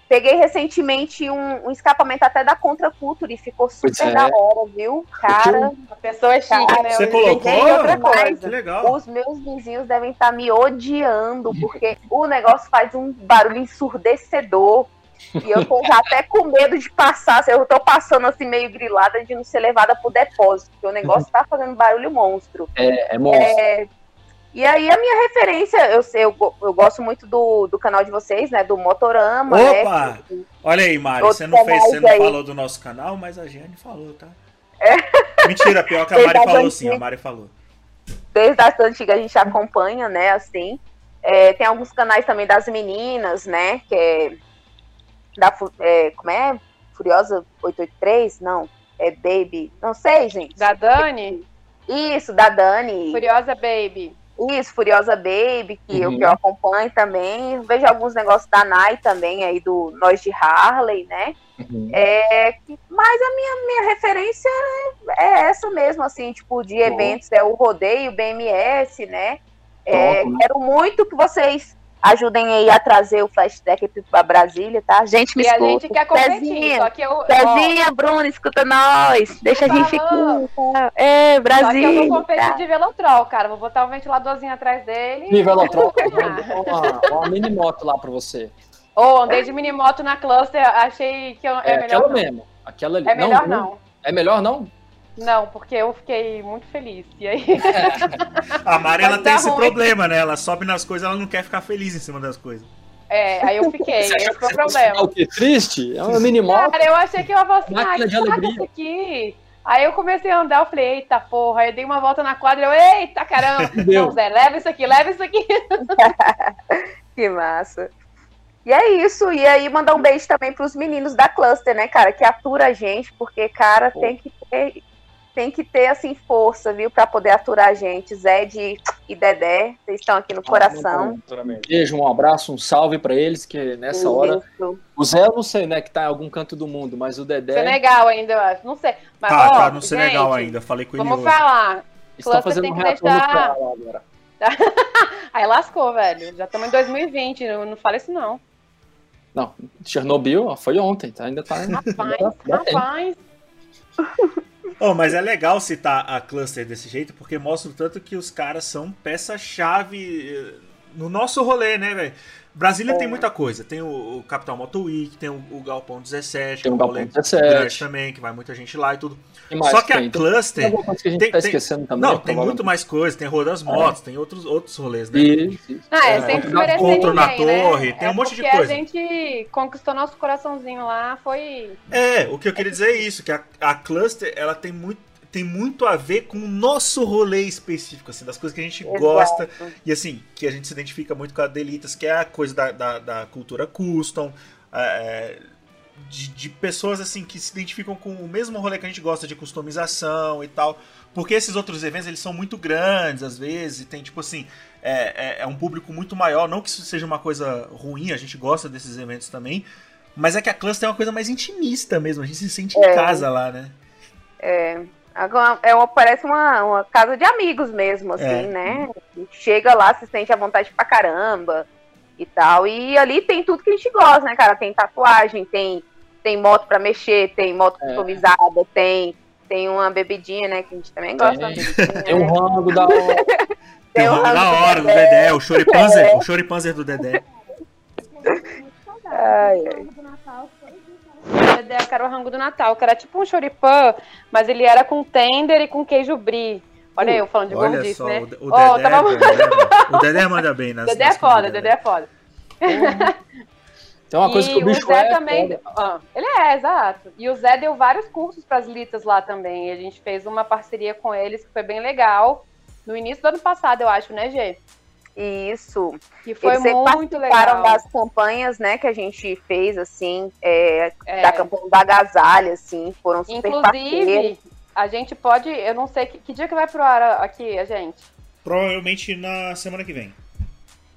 Peguei recentemente um, um, escapamento até da Contra Culture e ficou super é. da hora, viu? Cara, a pessoa é chique, cara, né? Você colocou? Outra coisa. Que legal. Os meus vizinhos devem estar tá me odiando, porque o negócio faz um barulho ensurdecedor. E eu tô já até com medo de passar, eu tô passando assim meio grilada de não ser levada pro depósito, porque o negócio tá fazendo barulho monstro. É, é monstro. É, e aí a minha referência, eu sei, eu, eu gosto muito do, do canal de vocês, né? Do Motorama. Né, Opa! Né, Olha aí, Mari, você não fez, você não falou do nosso canal, mas a Giane falou, tá? É. Mentira, pior que a Mari falou sim, a Mari falou. Desde a antiga a gente acompanha, né, assim. É, tem alguns canais também das meninas, né? Que é. Da, é, como é? Furiosa 883? Não. É Baby. Não sei, gente. Da Dani? Isso, da Dani. Furiosa Baby. Isso, Furiosa Baby, que, uhum. eu, que eu acompanho também. Vejo alguns negócios da Nai também, aí do Nós de Harley, né? Uhum. É, mas a minha, minha referência é, é essa mesmo, assim, tipo, de eventos, é o rodeio, BMS, né? É, né? quero muito que vocês ajudem aí a trazer o flashback para Brasília, tá? A gente me e escuta. a gente quer competir, Pezinha, só que eu... Pezinha, ó, Bruno, escuta nós. Deixa a gente. Tá? É, Brasília. Só que eu vou competir tá? de Velotrol, cara. Vou botar um ventiladorzinho atrás dele. De Velotrol, uma, uma mini moto lá para você. Ô, oh, andei de mini moto na cluster, achei que eu, é, é melhor aquela não. mesmo. Aquela ali. É melhor não. não. É melhor não? Não, porque eu fiquei muito feliz. E aí. a Mari ela tem esse ruim. problema, né? Ela sobe nas coisas, ela não quer ficar feliz em cima das coisas. É, aí eu fiquei, Você esse foi o problema. O que triste? É uma mini moto. Cara, eu achei que eu ia assim, ah, que alegria. isso aqui. Aí eu comecei a andar, eu falei, eita porra, aí eu dei uma volta na quadra, eu, eita caramba, <laughs> não, Zé, leva isso aqui, leva isso aqui. <laughs> que massa. E é isso, e aí mandar um beijo também pros meninos da Cluster, né, cara, que atura a gente, porque, cara, Pô. tem que ter tem que ter assim força, viu, para poder aturar a gente. Zed e Dedé, vocês estão aqui no coração. Beijo, um abraço, um salve para eles que nessa Isso. hora. O Zé eu não sei, né, que tá em algum canto do mundo, mas o Dedé. Senegal ainda, eu acho. Não sei. Mas, tá, ó, tá no Senegal gente, ainda. Falei com ele. Vamos hoje. falar. Estão fazendo tem que um deixar... agora. <laughs> Aí lascou, velho. Já estamos em 2020, não, não fala isso não. Não, Chernobyl foi ontem, tá? ainda tá. Rapaz, <laughs> rapaz. <laughs> Oh, mas é legal citar a Cluster desse jeito, porque mostra o tanto que os caras são peça-chave eh, no nosso rolê, né, velho? Brasília é. tem muita coisa. Tem o, o Capital Moto Week, tem o, o Galpão 17, tem o Galpão 17 também, que vai muita gente lá e tudo. Só que a Cluster. Tem, que a tá esquecendo também. Não, tem muito mais coisa. Tem Rua das Motos, é. tem outros, outros rolês, né? Isso. Ah, é, é sem desmerecer Outro na né? torre, tem é um monte de coisa. a gente conquistou nosso coraçãozinho lá, foi. É, o que eu queria dizer é isso, que a, a Cluster, ela tem muito tem muito a ver com o nosso rolê específico, assim, das coisas que a gente Exato. gosta. E assim, que a gente se identifica muito com a Delitas, que é a coisa da, da, da cultura custom. É, é, de, de, pessoas assim que se identificam com o mesmo rolê que a gente gosta de customização e tal. Porque esses outros eventos eles são muito grandes às vezes, e tem tipo assim, é, é, é um público muito maior. Não que isso seja uma coisa ruim, a gente gosta desses eventos também. Mas é que a Cluster é uma coisa mais intimista mesmo, a gente se sente é. em casa lá, né? É, é uma, parece uma, uma casa de amigos mesmo, assim, é. né? chega lá, se sente à vontade pra caramba e tal. E ali tem tudo que a gente gosta, né, cara? Tem tatuagem, tem, tem moto pra mexer, tem moto é. customizada, tem, tem uma bebidinha, né? Que a gente também gosta. <laughs> Tem, tem um rango da hora. tem um rango da hora do Dedé, o Choripanzer, <laughs> é. o Choripanzer do Dedé. Ai, ai. Dedé, que era o rango do Natal, que era tipo um choripã, mas ele era com tender e com queijo brie. Olha uh, eu falando de olha gordice, só, né? O, o, oh, Dedé, tava... <laughs> O Dedé manda bem nas Dedé é foda, Dedé é foda. Tem uma coisa que o bicho o Zé é também, ah, ele é, exato. E o Zé deu vários cursos para as litas lá também. A gente fez uma parceria com eles que foi bem legal. No início do ano passado, eu acho, né, Gê? Isso. Que foi Eles muito participaram legal. das campanhas, né, que a gente fez, assim, é, É. da campanha da agasalha, assim, foram super parceiros. Inclusive, a gente pode. Eu não sei que, que dia que vai pro ar aqui, a gente. Provavelmente na semana que vem.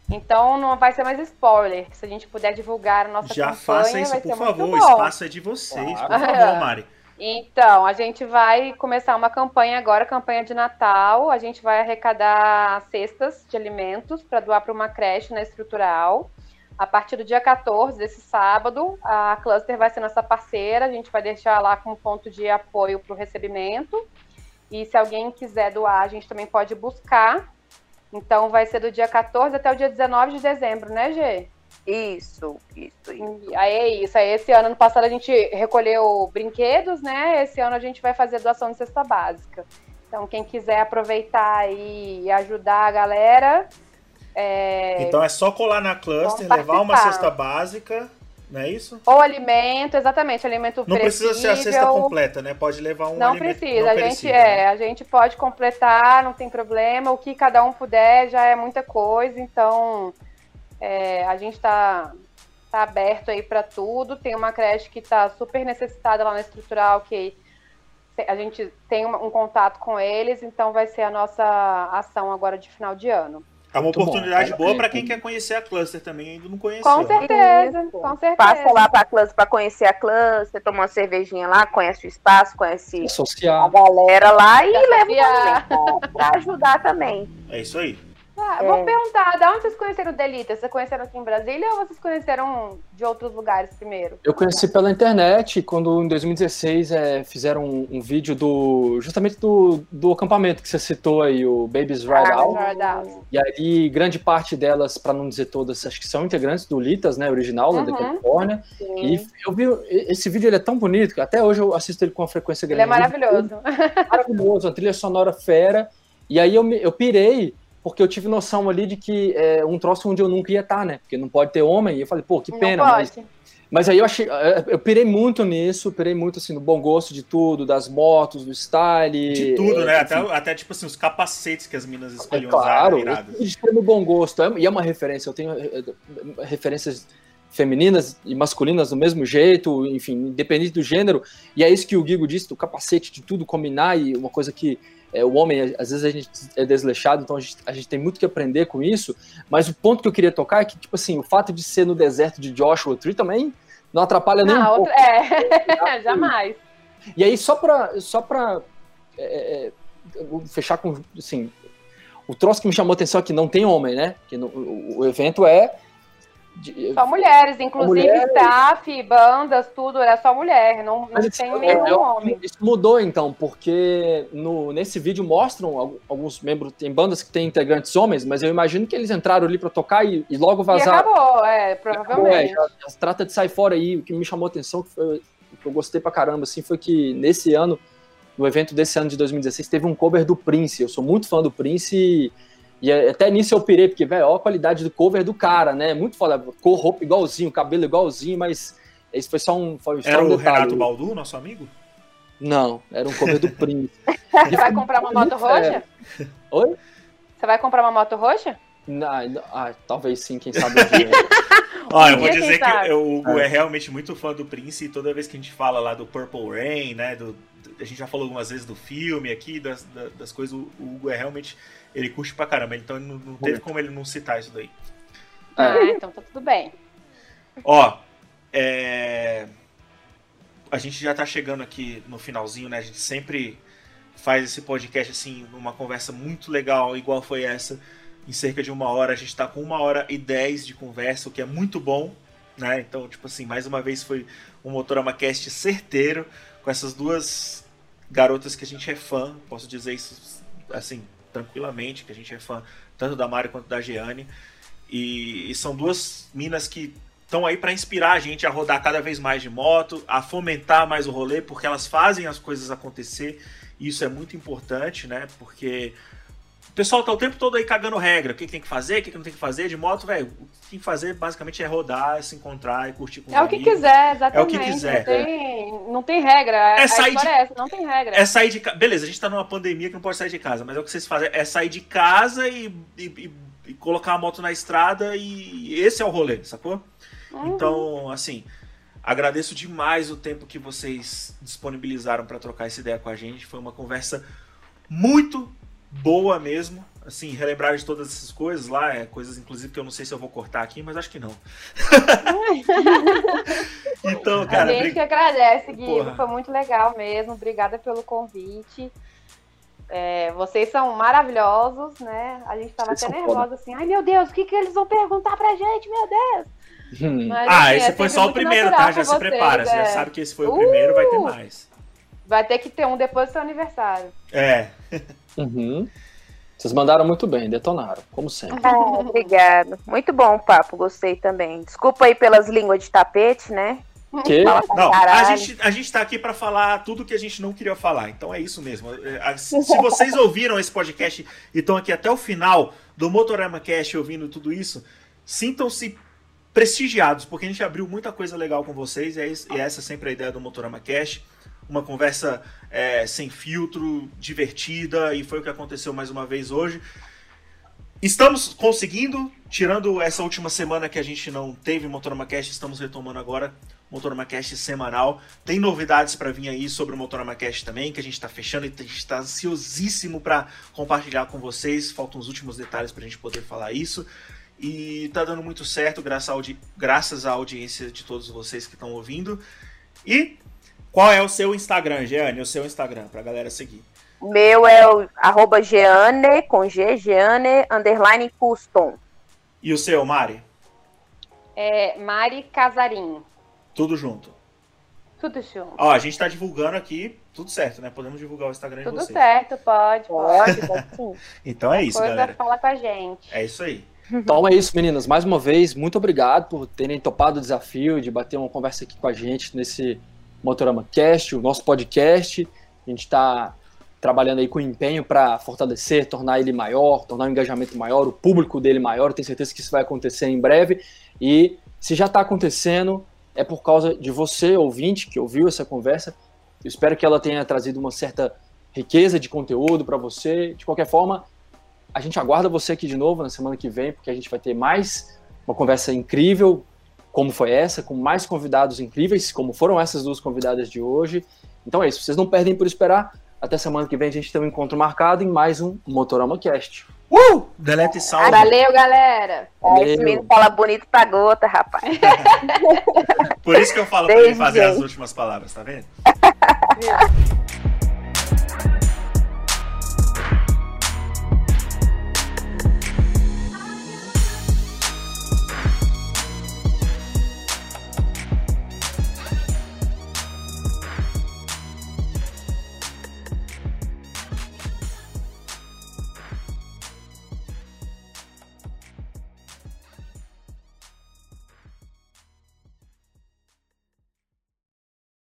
Então não vai ser mais spoiler. Se a gente puder divulgar a nossa Já campanha, faça isso, vai por favor. O espaço é de vocês, por favor, Mari. <laughs> Então, a gente vai começar uma campanha agora, campanha de Natal. A gente vai arrecadar cestas de alimentos para doar para uma creche na estrutural. A partir do dia 14, desse sábado, a Cluster vai ser nossa parceira. A gente vai deixar lá como ponto de apoio para o recebimento. E se alguém quiser doar, a gente também pode buscar. Então, vai ser do dia 14 até o dia 19 de dezembro, né, Gê? Isso, isso. E Aí é isso. Aí esse ano, ano passado, a gente recolheu brinquedos, né? Esse ano a gente vai fazer doação de cesta básica. Então, quem quiser aproveitar e ajudar a galera, é, Então é só colar na cluster, levar uma cesta básica, não é isso? ou alimento, exatamente, alimento Não precisa ser a cesta completa, né? Pode levar um Não alimento precisa, não a gente é, né? a gente pode completar, não tem problema. O que cada um puder já é muita coisa, então é, a gente está tá aberto aí para tudo. Tem uma creche que está super necessitada lá na estrutural, que a gente tem um, um contato com eles, então vai ser a nossa ação agora de final de ano. É uma Muito bom, oportunidade parabéns. boa para quem quer conhecer a cluster também ainda não conheceu. Com certeza, Isso. com certeza. Passa lá pra cluster pra conhecer a cluster, toma uma cervejinha lá, conhece o espaço, conhece a galera lá e Pra leva um pra ajudar também. É isso aí. Ah, É. Vou perguntar, da onde vocês conheceram o Delita? Vocês conheceram aqui em Brasília ou vocês conheceram de outros lugares primeiro? Eu conheci pela internet quando em 2016 é, fizeram um, um vídeo do justamente do, do acampamento que você citou aí, o Babies Ride Ah, Out. Ride Out. E aí, grande parte delas, para não dizer todas, acho que são integrantes do Litas, né, original, lá da Uhum. Califórnia. Sim. E eu vi, esse vídeo ele é tão bonito que até hoje eu assisto ele com uma frequência Ele grande. é maravilhoso. maravilhoso, uma trilha sonora fera. E aí eu, eu pirei, porque eu tive noção ali de que é um troço onde eu nunca ia estar, né? Porque não pode ter homem. E eu falei, pô, que pena. Mas, mas aí eu achei. é, Eu pirei muito nisso, pirei muito assim, no bom gosto de tudo, das motos, do style. De tudo, é, né? Até, até tipo assim, os capacetes que as minas É escolhiam claro, usar. Ter no bom gosto. É- E é uma referência. Eu tenho é, é, referências femininas e masculinas do mesmo jeito, enfim, independente do gênero. E é isso que o Guigo disse, do capacete, de tudo combinar, e uma coisa que é, o homem, às vezes a gente é desleixado, então a gente, a gente tem muito que aprender com isso. Mas o ponto que eu queria tocar é que, tipo assim, o fato de ser no deserto de Joshua Tree também não atrapalha nem um Não, pouco. outra- é, <laughs> jamais. E aí, só pra, só pra é, é, fechar com, assim, o troço que me chamou a atenção é que não tem homem, né? Que no- o, o evento é... de- Só mulheres, inclusive Mulheres. staff, bandas, tudo, era só mulher, não, não tem isso- nenhum eu- homem. Isso mudou, então, porque no, nesse vídeo mostram al- alguns membros, tem bandas que têm integrantes homens, mas eu imagino que eles entraram ali pra tocar e, e logo E vazaram. acabou, é, Acabou, é, provavelmente. já, já trata de sair fora aí. O que me chamou a atenção, que, foi, que eu gostei pra caramba, assim, foi que nesse ano, no evento desse ano de 2016, teve um cover do Prince. Eu sou muito fã do Prince e, e até nisso eu pirei, porque, velho, olha a qualidade do cover do cara, né? Muito foda. Cor, roupa igualzinho, cabelo igualzinho, mas isso foi só um, foi só Era um o detalhe. Renato Baldu, nosso amigo? Não, era um cover do <laughs> Prince. Você vai comprar uma moto Muito roxa? Oi? Você vai comprar uma moto roxa? Não, não, ah, talvez sim, quem sabe um dia. <laughs> Ó, eu vou dia, dizer que sabe? o Hugo É. é realmente muito fã do Prince e toda vez que a gente fala lá do Purple Rain, né, do, do- a gente já falou algumas vezes do filme aqui, das, da- das coisas, o o Hugo é realmente, ele curte pra caramba, então não, não teve como ele não citar isso daí. É. Ah, então tá tudo bem. Ó, é, a gente já tá chegando aqui no finalzinho, né, a gente sempre faz esse podcast assim, numa conversa muito legal, igual foi essa, em cerca de uma hora, a gente tá com uma hora e dez de conversa, o que é muito bom, né? Então, tipo assim, mais uma vez foi um Motorama Cast certeiro, com essas duas garotas que a gente é fã, posso dizer isso assim, tranquilamente, que a gente é fã tanto da Mari quanto da Jeane. E, e são duas minas que estão aí para inspirar a gente a rodar cada vez mais de moto, a fomentar mais o rolê, porque elas fazem as coisas acontecer. E isso é muito importante, né? Porque o pessoal tá o tempo todo aí cagando regra. O que, que tem que fazer, o que, que não tem que fazer. De moto, velho, o que tem que fazer basicamente é rodar, se encontrar e curtir com É o que quiser, exatamente. É o que quiser. Não tem, não tem regra. É a sair de- é essa, não tem regra. É sair de casa. Beleza, a gente tá numa pandemia que não pode sair de casa, mas é o que vocês fazem. É sair de casa e, e- e e colocar a moto na estrada e esse é o rolê, sacou? Uhum. Então, assim, agradeço demais o tempo que vocês disponibilizaram para trocar essa ideia com a gente. Foi uma conversa muito boa mesmo. Assim, relembrar de todas essas coisas lá, é coisas inclusive que eu não sei se eu vou cortar aqui, mas acho que não. <laughs> então, cara. A gente brin... que agradece, Gui. Foi muito legal mesmo. Obrigada pelo convite. É, vocês são maravilhosos, né? A gente tava vocês até nervosa assim, ai meu Deus, o que, que eles vão perguntar pra gente, meu Deus? Hum. Mas, ah, assim, esse é foi só o primeiro, tá? Já se vocês, prepara, é. você já é. sabe que esse foi o uh! primeiro, vai ter mais. Vai ter que ter um depois do seu aniversário. É. <laughs> Uhum. Vocês mandaram muito bem, detonaram, como sempre. Ah, obrigado. Muito bom o papo, gostei também. Desculpa aí pelas línguas de tapete, né? Que? Não, a gente, a gente tá aqui para falar tudo que a gente não queria falar, então é isso mesmo. É, se vocês ouviram esse podcast e estão aqui até o final do Motorama Cast ouvindo tudo isso, sintam-se prestigiados, porque a gente abriu muita coisa legal com vocês e, é, e essa é sempre a ideia do Motorama Cast uma conversa é, sem filtro, divertida, e foi o que aconteceu mais uma vez hoje. Estamos conseguindo, tirando essa última semana que a gente não teve Motorama Cast, estamos retomando agora Motorama Cast semanal. Tem novidades para vir aí sobre o Motorama Cast também, que a gente está fechando e está ansiosíssimo para compartilhar com vocês. Faltam os últimos detalhes para a gente poder falar isso. E tá dando muito certo, graças à, audi graças à audiência de todos vocês que estão ouvindo. E qual é o seu Instagram, Jeane? O seu Instagram, pra galera seguir. Meu é o arroba Jeane, com G, Jeane, underline custom. E o seu, Mari? É Mari Casarim. Tudo junto. Tudo junto. Ó, a gente tá divulgando aqui, tudo certo, né? Podemos divulgar o Instagram tudo de vocês. Tudo certo, pode, pode, pode <laughs> sim. então é isso, Coisa galera. fala com a gente. É isso aí. Então é isso, meninas. Mais uma vez, muito obrigado por terem topado o desafio de bater uma conversa aqui com a gente nesse Motorama Cast, o nosso podcast. A gente está trabalhando aí com empenho para fortalecer, tornar ele maior, tornar o engajamento maior, o público dele maior. Tenho certeza que isso vai acontecer em breve. E se já está acontecendo, é por causa de você, ouvinte, que ouviu essa conversa. Eu espero que ela tenha trazido uma certa riqueza de conteúdo para você. De qualquer forma, a gente aguarda você aqui de novo na semana que vem, porque a gente vai ter mais uma conversa incrível, como foi essa, com mais convidados incríveis, como foram essas duas convidadas de hoje. Então é isso, vocês não perdem por esperar. Até semana que vem a gente tem um encontro marcado em mais um Motorama Cast. Uh! Delete e salve. Valeu, galera. Valeu. Esse menino fala bonito pra gota, rapaz. <laughs> Por isso que eu falo Beijo, pra ele fazer gente. as últimas palavras, tá vendo? <laughs>